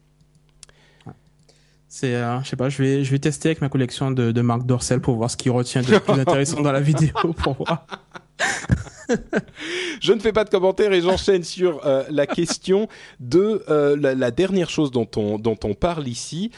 C'est, euh, je sais pas, je vais, je vais tester avec ma collection de, de Marc Dorcel pour voir ce qui retient de plus intéressant dans la [laughs] vidéo pour voir. je ne fais pas de commentaires et j'enchaîne sur euh, la question de euh, la, la, dernière chose dont on, dont on parle ici,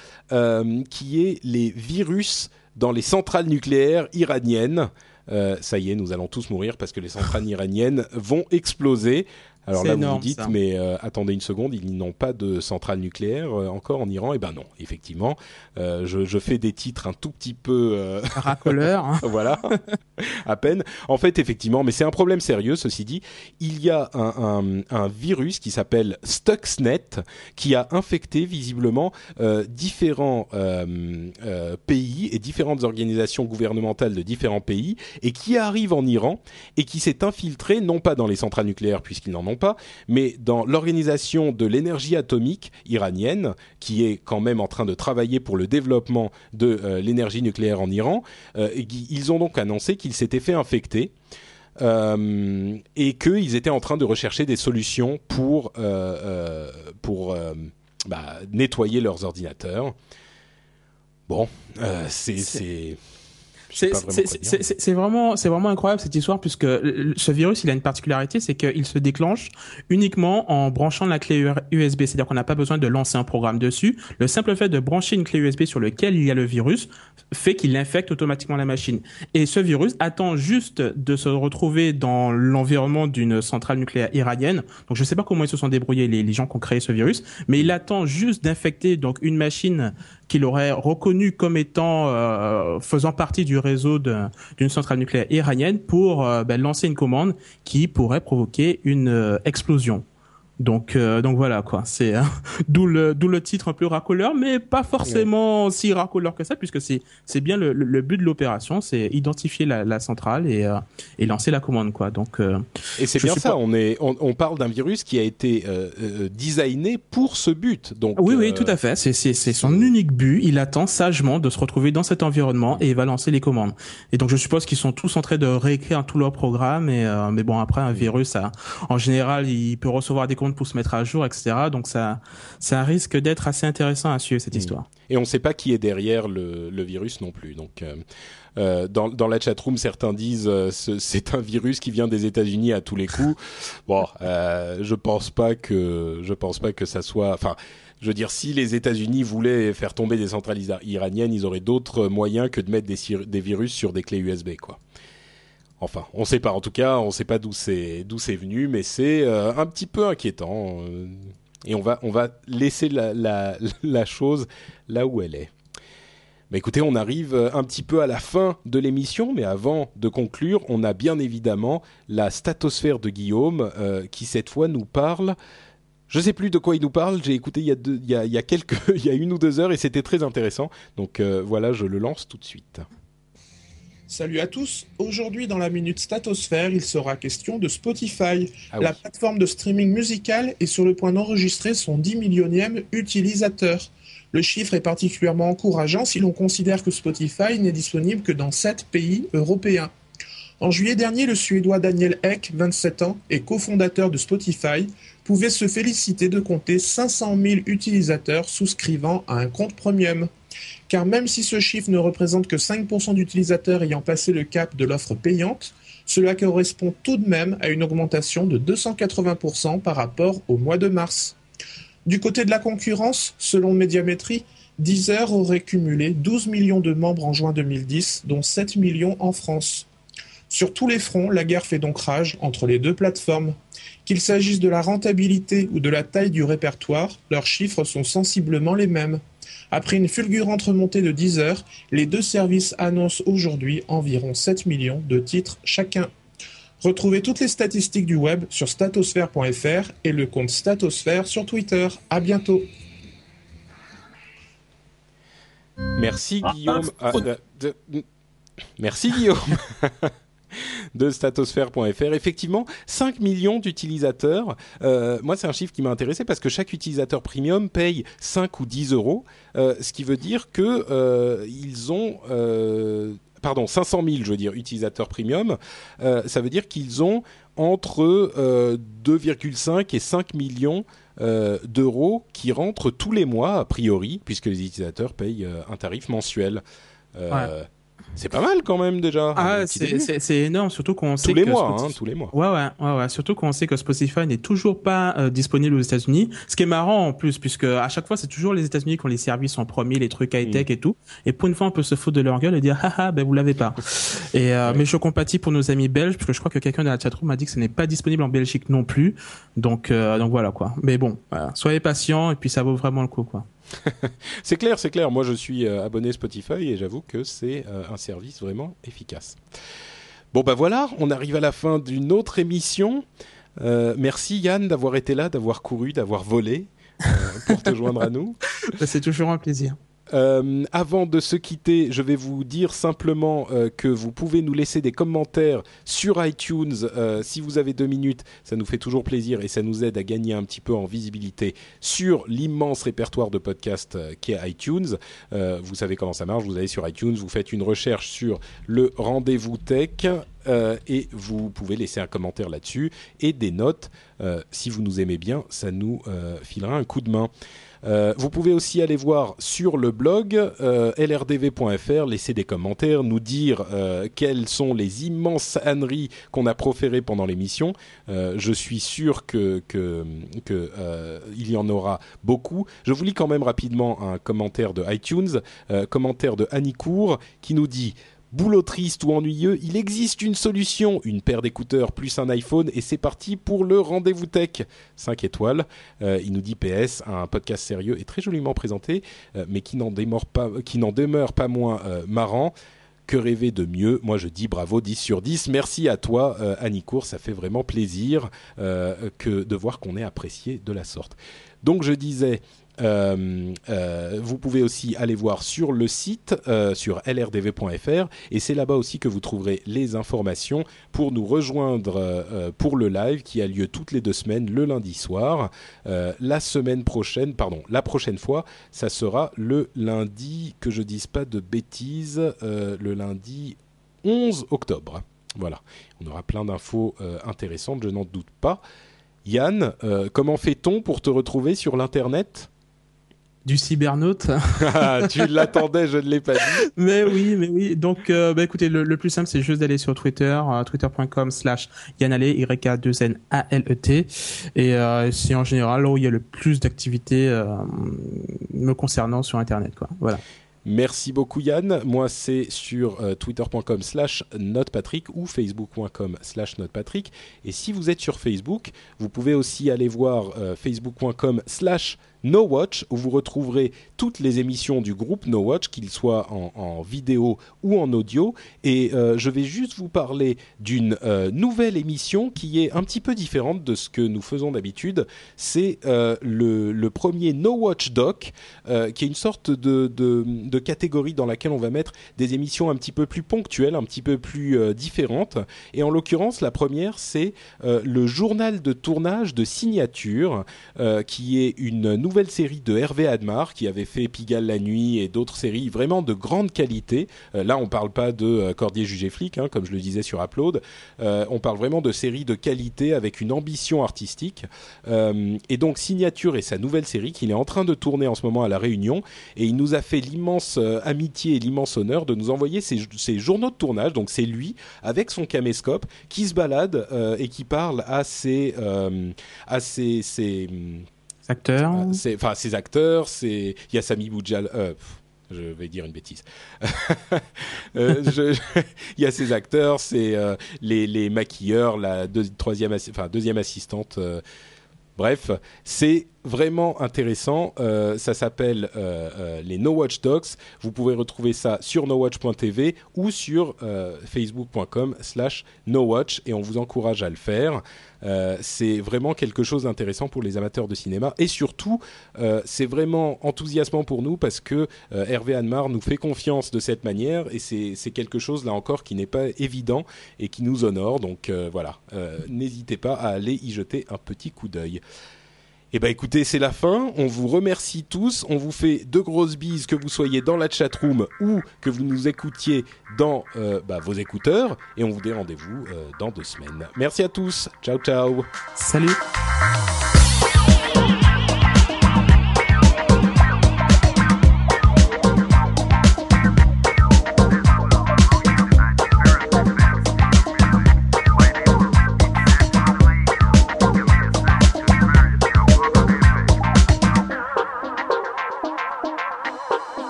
qui est les virus dans les centrales nucléaires iraniennes. Euh, ça y est, nous allons tous mourir parce que les centrales iraniennes vont exploser. Alors là, vous vous dites, mais euh, attendez une seconde, ils n'ont pas de centrale nucléaire euh, encore en Iran. Eh ben non, effectivement, euh, je, je, fais des titres un tout petit peu euh, [laughs] racoleur. Hein. voilà, [laughs] à peine. En fait, effectivement, mais c'est un problème sérieux. Ceci dit, il y a un, un, un virus qui s'appelle Stuxnet qui a infecté visiblement différents pays et différentes organisations gouvernementales de différents pays et qui arrive en Iran et qui s'est infiltré non pas dans les centrales nucléaires puisqu'ils n'en ont pas, mais dans l'organisation de l'énergie atomique iranienne, qui est quand même en train de travailler pour le développement de euh, l'énergie nucléaire en Iran. Euh, ils ont donc annoncé qu'ils s'étaient fait infecter. Euh, et qu'ils étaient en train de rechercher des solutions pour, pour bah, nettoyer leurs ordinateurs. Bon, c'est c'est vraiment, c'est vraiment incroyable cette histoire puisque ce virus, il a une particularité, c'est qu'il se déclenche uniquement en branchant la clé USB. C'est-à-dire qu'on n'a pas besoin de lancer un programme dessus. Le simple fait de brancher une clé USB sur lequel il y a le virus fait qu'il infecte automatiquement la machine. Et ce virus attend juste de se retrouver dans l'environnement d'une centrale nucléaire iranienne. Donc je ne sais pas comment ils se sont débrouillés les, les gens qui ont créé ce virus, mais il attend juste d'infecter donc une machine qu'il aurait reconnu comme étant euh, faisant partie du réseau d'une centrale nucléaire iranienne pour euh, ben, lancer une commande qui pourrait provoquer une euh, explosion. Donc, euh, donc voilà quoi. C'est hein, [laughs] d'où le d'où le titre un peu racoleur, mais pas forcément si racoleur que ça, puisque c'est c'est bien le, le, but de l'opération, c'est identifier la, la centrale et euh, et lancer la commande quoi. Donc euh, et c'est bien ça. Pas... On est on, on parle d'un virus qui a été euh, euh, designé pour ce but. Donc oui oui tout à fait. C'est c'est c'est son unique but. Il attend sagement de se retrouver dans cet environnement et il va lancer les commandes. Et donc je suppose qu'ils sont tous en train de réécrire tout leur programme. Et mais bon après un virus, ça, en général, il peut recevoir des pour se mettre à jour, etc. Donc ça, ça risque d'être assez intéressant à suivre cette mmh. histoire. Et on ne sait pas qui est derrière le, le virus non plus. Donc euh, euh, dans, dans la chatroom, certains disent euh, c'est un virus qui vient des États-Unis à tous les coups. Bon, euh, je pense pas que je pense pas que ça soit. Enfin, je veux dire, si les États-Unis voulaient faire tomber des centrales iraniennes, ils auraient d'autres moyens que de mettre des, des virus sur des clés USB, quoi. Enfin, on ne sait pas. En tout cas, on ne sait pas d'où c'est d'où c'est venu, mais c'est euh, un petit peu inquiétant. Euh, et on va on va laisser la, la, [laughs] la chose là où elle est. Mais écoutez, on arrive un petit peu à la fin de l'émission, mais avant de conclure, on a bien évidemment la statosphère de Guillaume euh, qui cette fois nous parle. Je sais plus de quoi il nous parle. J'ai écouté il y a il y a, quelques, [laughs] il y a une ou deux heures et c'était très intéressant. Donc euh, voilà, je le lance tout de suite. Salut à tous. Aujourd'hui, dans la Minute Statosphère, il sera question de Spotify. Ah oui. La plateforme de streaming musical est sur le point d'enregistrer son 10 millionième utilisateur. Le chiffre est particulièrement encourageant si l'on considère que Spotify n'est disponible que dans 7 pays européens. En juillet dernier, le Suédois Daniel Ek, 27 ans, et cofondateur de Spotify, pouvait se féliciter de compter 500 000 utilisateurs souscrivant à un compte premium car même si ce chiffre ne représente que 5% d'utilisateurs ayant passé le cap de l'offre payante, cela correspond tout de même à une augmentation de 280% par rapport au mois de mars. Du côté de la concurrence, selon Médiamétrie, Deezer aurait cumulé 12 millions de membres en juin 2010, dont 7 millions en France. Sur tous les fronts, la guerre fait donc rage entre les deux plateformes. Qu'il s'agisse de la rentabilité ou de la taille du répertoire, leurs chiffres sont sensiblement les mêmes. Après une fulgurante remontée de 10 heures, les deux services annoncent aujourd'hui environ 7 millions de titres chacun. Retrouvez toutes les statistiques du web sur statosphère.fr et le compte Statosphère sur Twitter. À bientôt. Merci Guillaume. Ah, Merci Guillaume. [laughs] de statosphère.fr. Effectivement, 5 millions d'utilisateurs. Euh, moi, c'est un chiffre qui m'a intéressé parce que chaque utilisateur premium paye 5 ou 10 euros, euh, ce qui veut dire que euh, ils ont pardon, 500 000, je veux dire, utilisateurs premium, ça veut dire qu'ils ont entre 2,5 et 5 millions d'euros qui rentrent tous les mois, a priori, puisque les utilisateurs payent un tarif mensuel. C'est pas mal quand même déjà. Ah, c'est énorme, surtout qu'on sait tous les mois, hein, tous les mois. Ouais, ouais, ouais, ouais. Surtout qu'on sait que Spotify n'est toujours pas euh, disponible aux États-Unis. Ce qui est marrant en plus, puisque à chaque fois c'est toujours les États-Unis qui ont les services en premier, les trucs high tech mm. et tout. Et pour une fois, on peut se foutre de leur gueule et dire, [laughs] haha, ben vous l'avez pas. et euh, mais je compatis pour nos amis belges, parce que je crois que quelqu'un dans la chatroom m'a dit que ce n'est pas disponible en Belgique non plus. Donc, euh, donc voilà quoi. Mais bon, soyez patients et puis ça vaut vraiment le coup quoi. [laughs] c'est clair, c'est clair. Moi, je suis euh, abonné Spotify et j'avoue que c'est euh, un service vraiment efficace. Bon, ben voilà, on arrive à la fin d'une autre émission. Euh, merci Yann d'avoir été là, d'avoir couru, d'avoir volé pour te joindre à nous. [laughs] C'est toujours un plaisir. Euh, avant de se quitter, je vais vous dire simplement euh, que vous pouvez nous laisser des commentaires sur iTunes euh, si vous avez deux minutes. Ça nous fait toujours plaisir et ça nous aide à gagner un petit peu en visibilité sur l'immense répertoire de podcasts qu'est iTunes. vous savez comment ça marche. Vous allez sur iTunes, vous faites une recherche sur le rendez-vous tech. et vous pouvez laisser un commentaire là-dessus et des notes. si vous nous aimez bien, ça nous filera un coup de main. Euh, vous pouvez aussi aller voir sur le blog euh, lrdv.fr, laisser des commentaires, nous dire euh, quelles sont les immenses âneries qu'on a proférées pendant l'émission. je suis sûr que, il y en aura beaucoup. Je vous lis quand même rapidement un commentaire de iTunes, commentaire de Annie qui nous dit boulot triste ou ennuyeux, il existe une solution, une paire d'écouteurs plus un iPhone et c'est parti pour le rendez-vous tech. 5 étoiles. Euh, il nous dit PS, un podcast sérieux et très joliment présenté, euh, mais qui n'en demeure pas, moins euh, marrant. Que rêver de mieux? Moi, je dis bravo, 10 sur 10. Merci à toi, Annie Cour. Ça fait vraiment plaisir que de voir qu'on est apprécié de la sorte. Donc, je disais, euh, euh, vous pouvez aussi aller voir sur le site, euh, sur lrdv.fr, et c'est là-bas aussi que vous trouverez les informations pour nous rejoindre pour le live qui a lieu toutes les deux semaines, le lundi soir. la semaine prochaine, pardon, la prochaine fois, ça sera le lundi, que je dise pas de bêtises, le lundi 11 octobre. Voilà, on aura plein d'infos intéressantes, je n'en doute pas. Yann, comment fait-on pour te retrouver sur l'Internet? Du cybernaute. Ah, tu l'attendais, je ne l'ai pas dit. [laughs] Mais oui, mais oui. Donc, euh, bah, écoutez, le, plus simple, c'est juste d'aller sur Twitter, euh, twitter.com slash Yanale, Y-A-2-N-A-L-E-T. Et euh, c'est en général là où il y a le plus d'activités me concernant sur Internet. Quoi. Voilà. Merci beaucoup Yann. Moi c'est sur twitter.com slash notepatrick ou facebook.com slash notepatrick. Et si vous êtes sur Facebook, vous pouvez aussi aller voir facebook.com slash No Watch, où vous retrouverez toutes les émissions du groupe No Watch, qu'ils soient en, vidéo ou en audio. Et euh, je vais juste vous parler d'une euh, nouvelle émission qui est un petit peu différente de ce que nous faisons d'habitude. C'est euh, le, premier No Watch Doc, qui est une sorte de, de, catégorie dans laquelle on va mettre des émissions un petit peu plus ponctuelles, un petit peu plus différentes. Et en l'occurrence, la première, c'est le journal de tournage de signature, qui est une nouvelle nouvelle série de Hervé Admar qui avait fait Pigalle la nuit et d'autres séries vraiment de grande qualité. Euh, là, on parle pas de euh, Cordier jugé flic, hein, comme je le disais sur Upload. Euh, on parle vraiment de séries de qualité avec une ambition artistique. et donc Signature et sa nouvelle série qu'il est en train de tourner en ce moment à la Réunion. Et il nous a fait l'immense amitié et l'immense honneur de nous envoyer ses, journaux de tournage. Donc c'est lui avec son caméscope qui se balade et qui parle à ses à ses, ses acteurs. C'est, enfin, ces acteurs, c'est il y a Sami Boudjal. Euh, je vais dire une bêtise. [laughs] Il y a ces acteurs, c'est les, les, maquilleurs, la troisième, enfin, deuxième assistante. bref, c'est vraiment intéressant. Euh, ça s'appelle euh, euh, les No Watch Docs. Vous pouvez retrouver ça sur nowatch.tv ou sur facebook.com/slash nowatch et on vous encourage à le faire. c'est vraiment quelque chose d'intéressant pour les amateurs de cinéma et surtout c'est vraiment enthousiasmant pour nous parce que Hervé Anmar nous fait confiance de cette manière et c'est quelque chose là encore qui n'est pas évident et qui nous honore. Donc voilà, n'hésitez pas à aller y jeter un petit coup d'œil. Eh ben écoutez, c'est la fin. On vous remercie tous. On vous fait de grosses bises que vous soyez dans la chatroom ou que vous nous écoutiez dans euh, bah, vos écouteurs. Et on vous dit rendez-vous euh, dans deux semaines. Merci à tous. Ciao, ciao. Salut.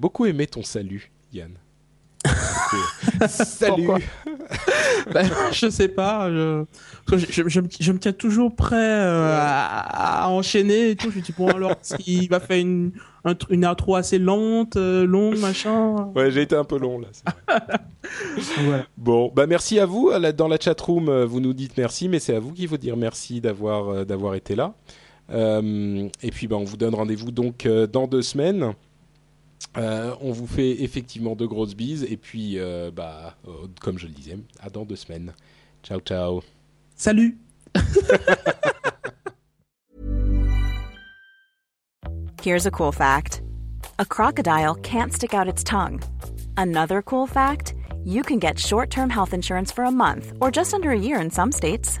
Beaucoup aimé ton salut, Yann. [laughs] salut. ben, je sais pas. Je, je, je, me tiens toujours prêt euh, à, enchaîner et tout. Je me dis bon alors s'il va faire une une intro assez lente, euh, longue, machin? Ouais, j'ai été un peu long là. [laughs] voilà. Bon, bah merci à vous. Dans la chat room, euh, vous nous dites merci, mais c'est à vous qu'il faut dire merci d'avoir d'avoir été là. et puis, bah, on vous donne rendez-vous donc dans deux semaines. Euh, on vous fait effectivement de grosses bises et puis, euh, bah, euh, comme je le disais, à dans deux semaines. Ciao, ciao. Salut. [laughs] Here's a cool fact: a crocodile can't stick out its tongue. Another cool fact: you can get short-term health insurance for a month or just under a year in some states.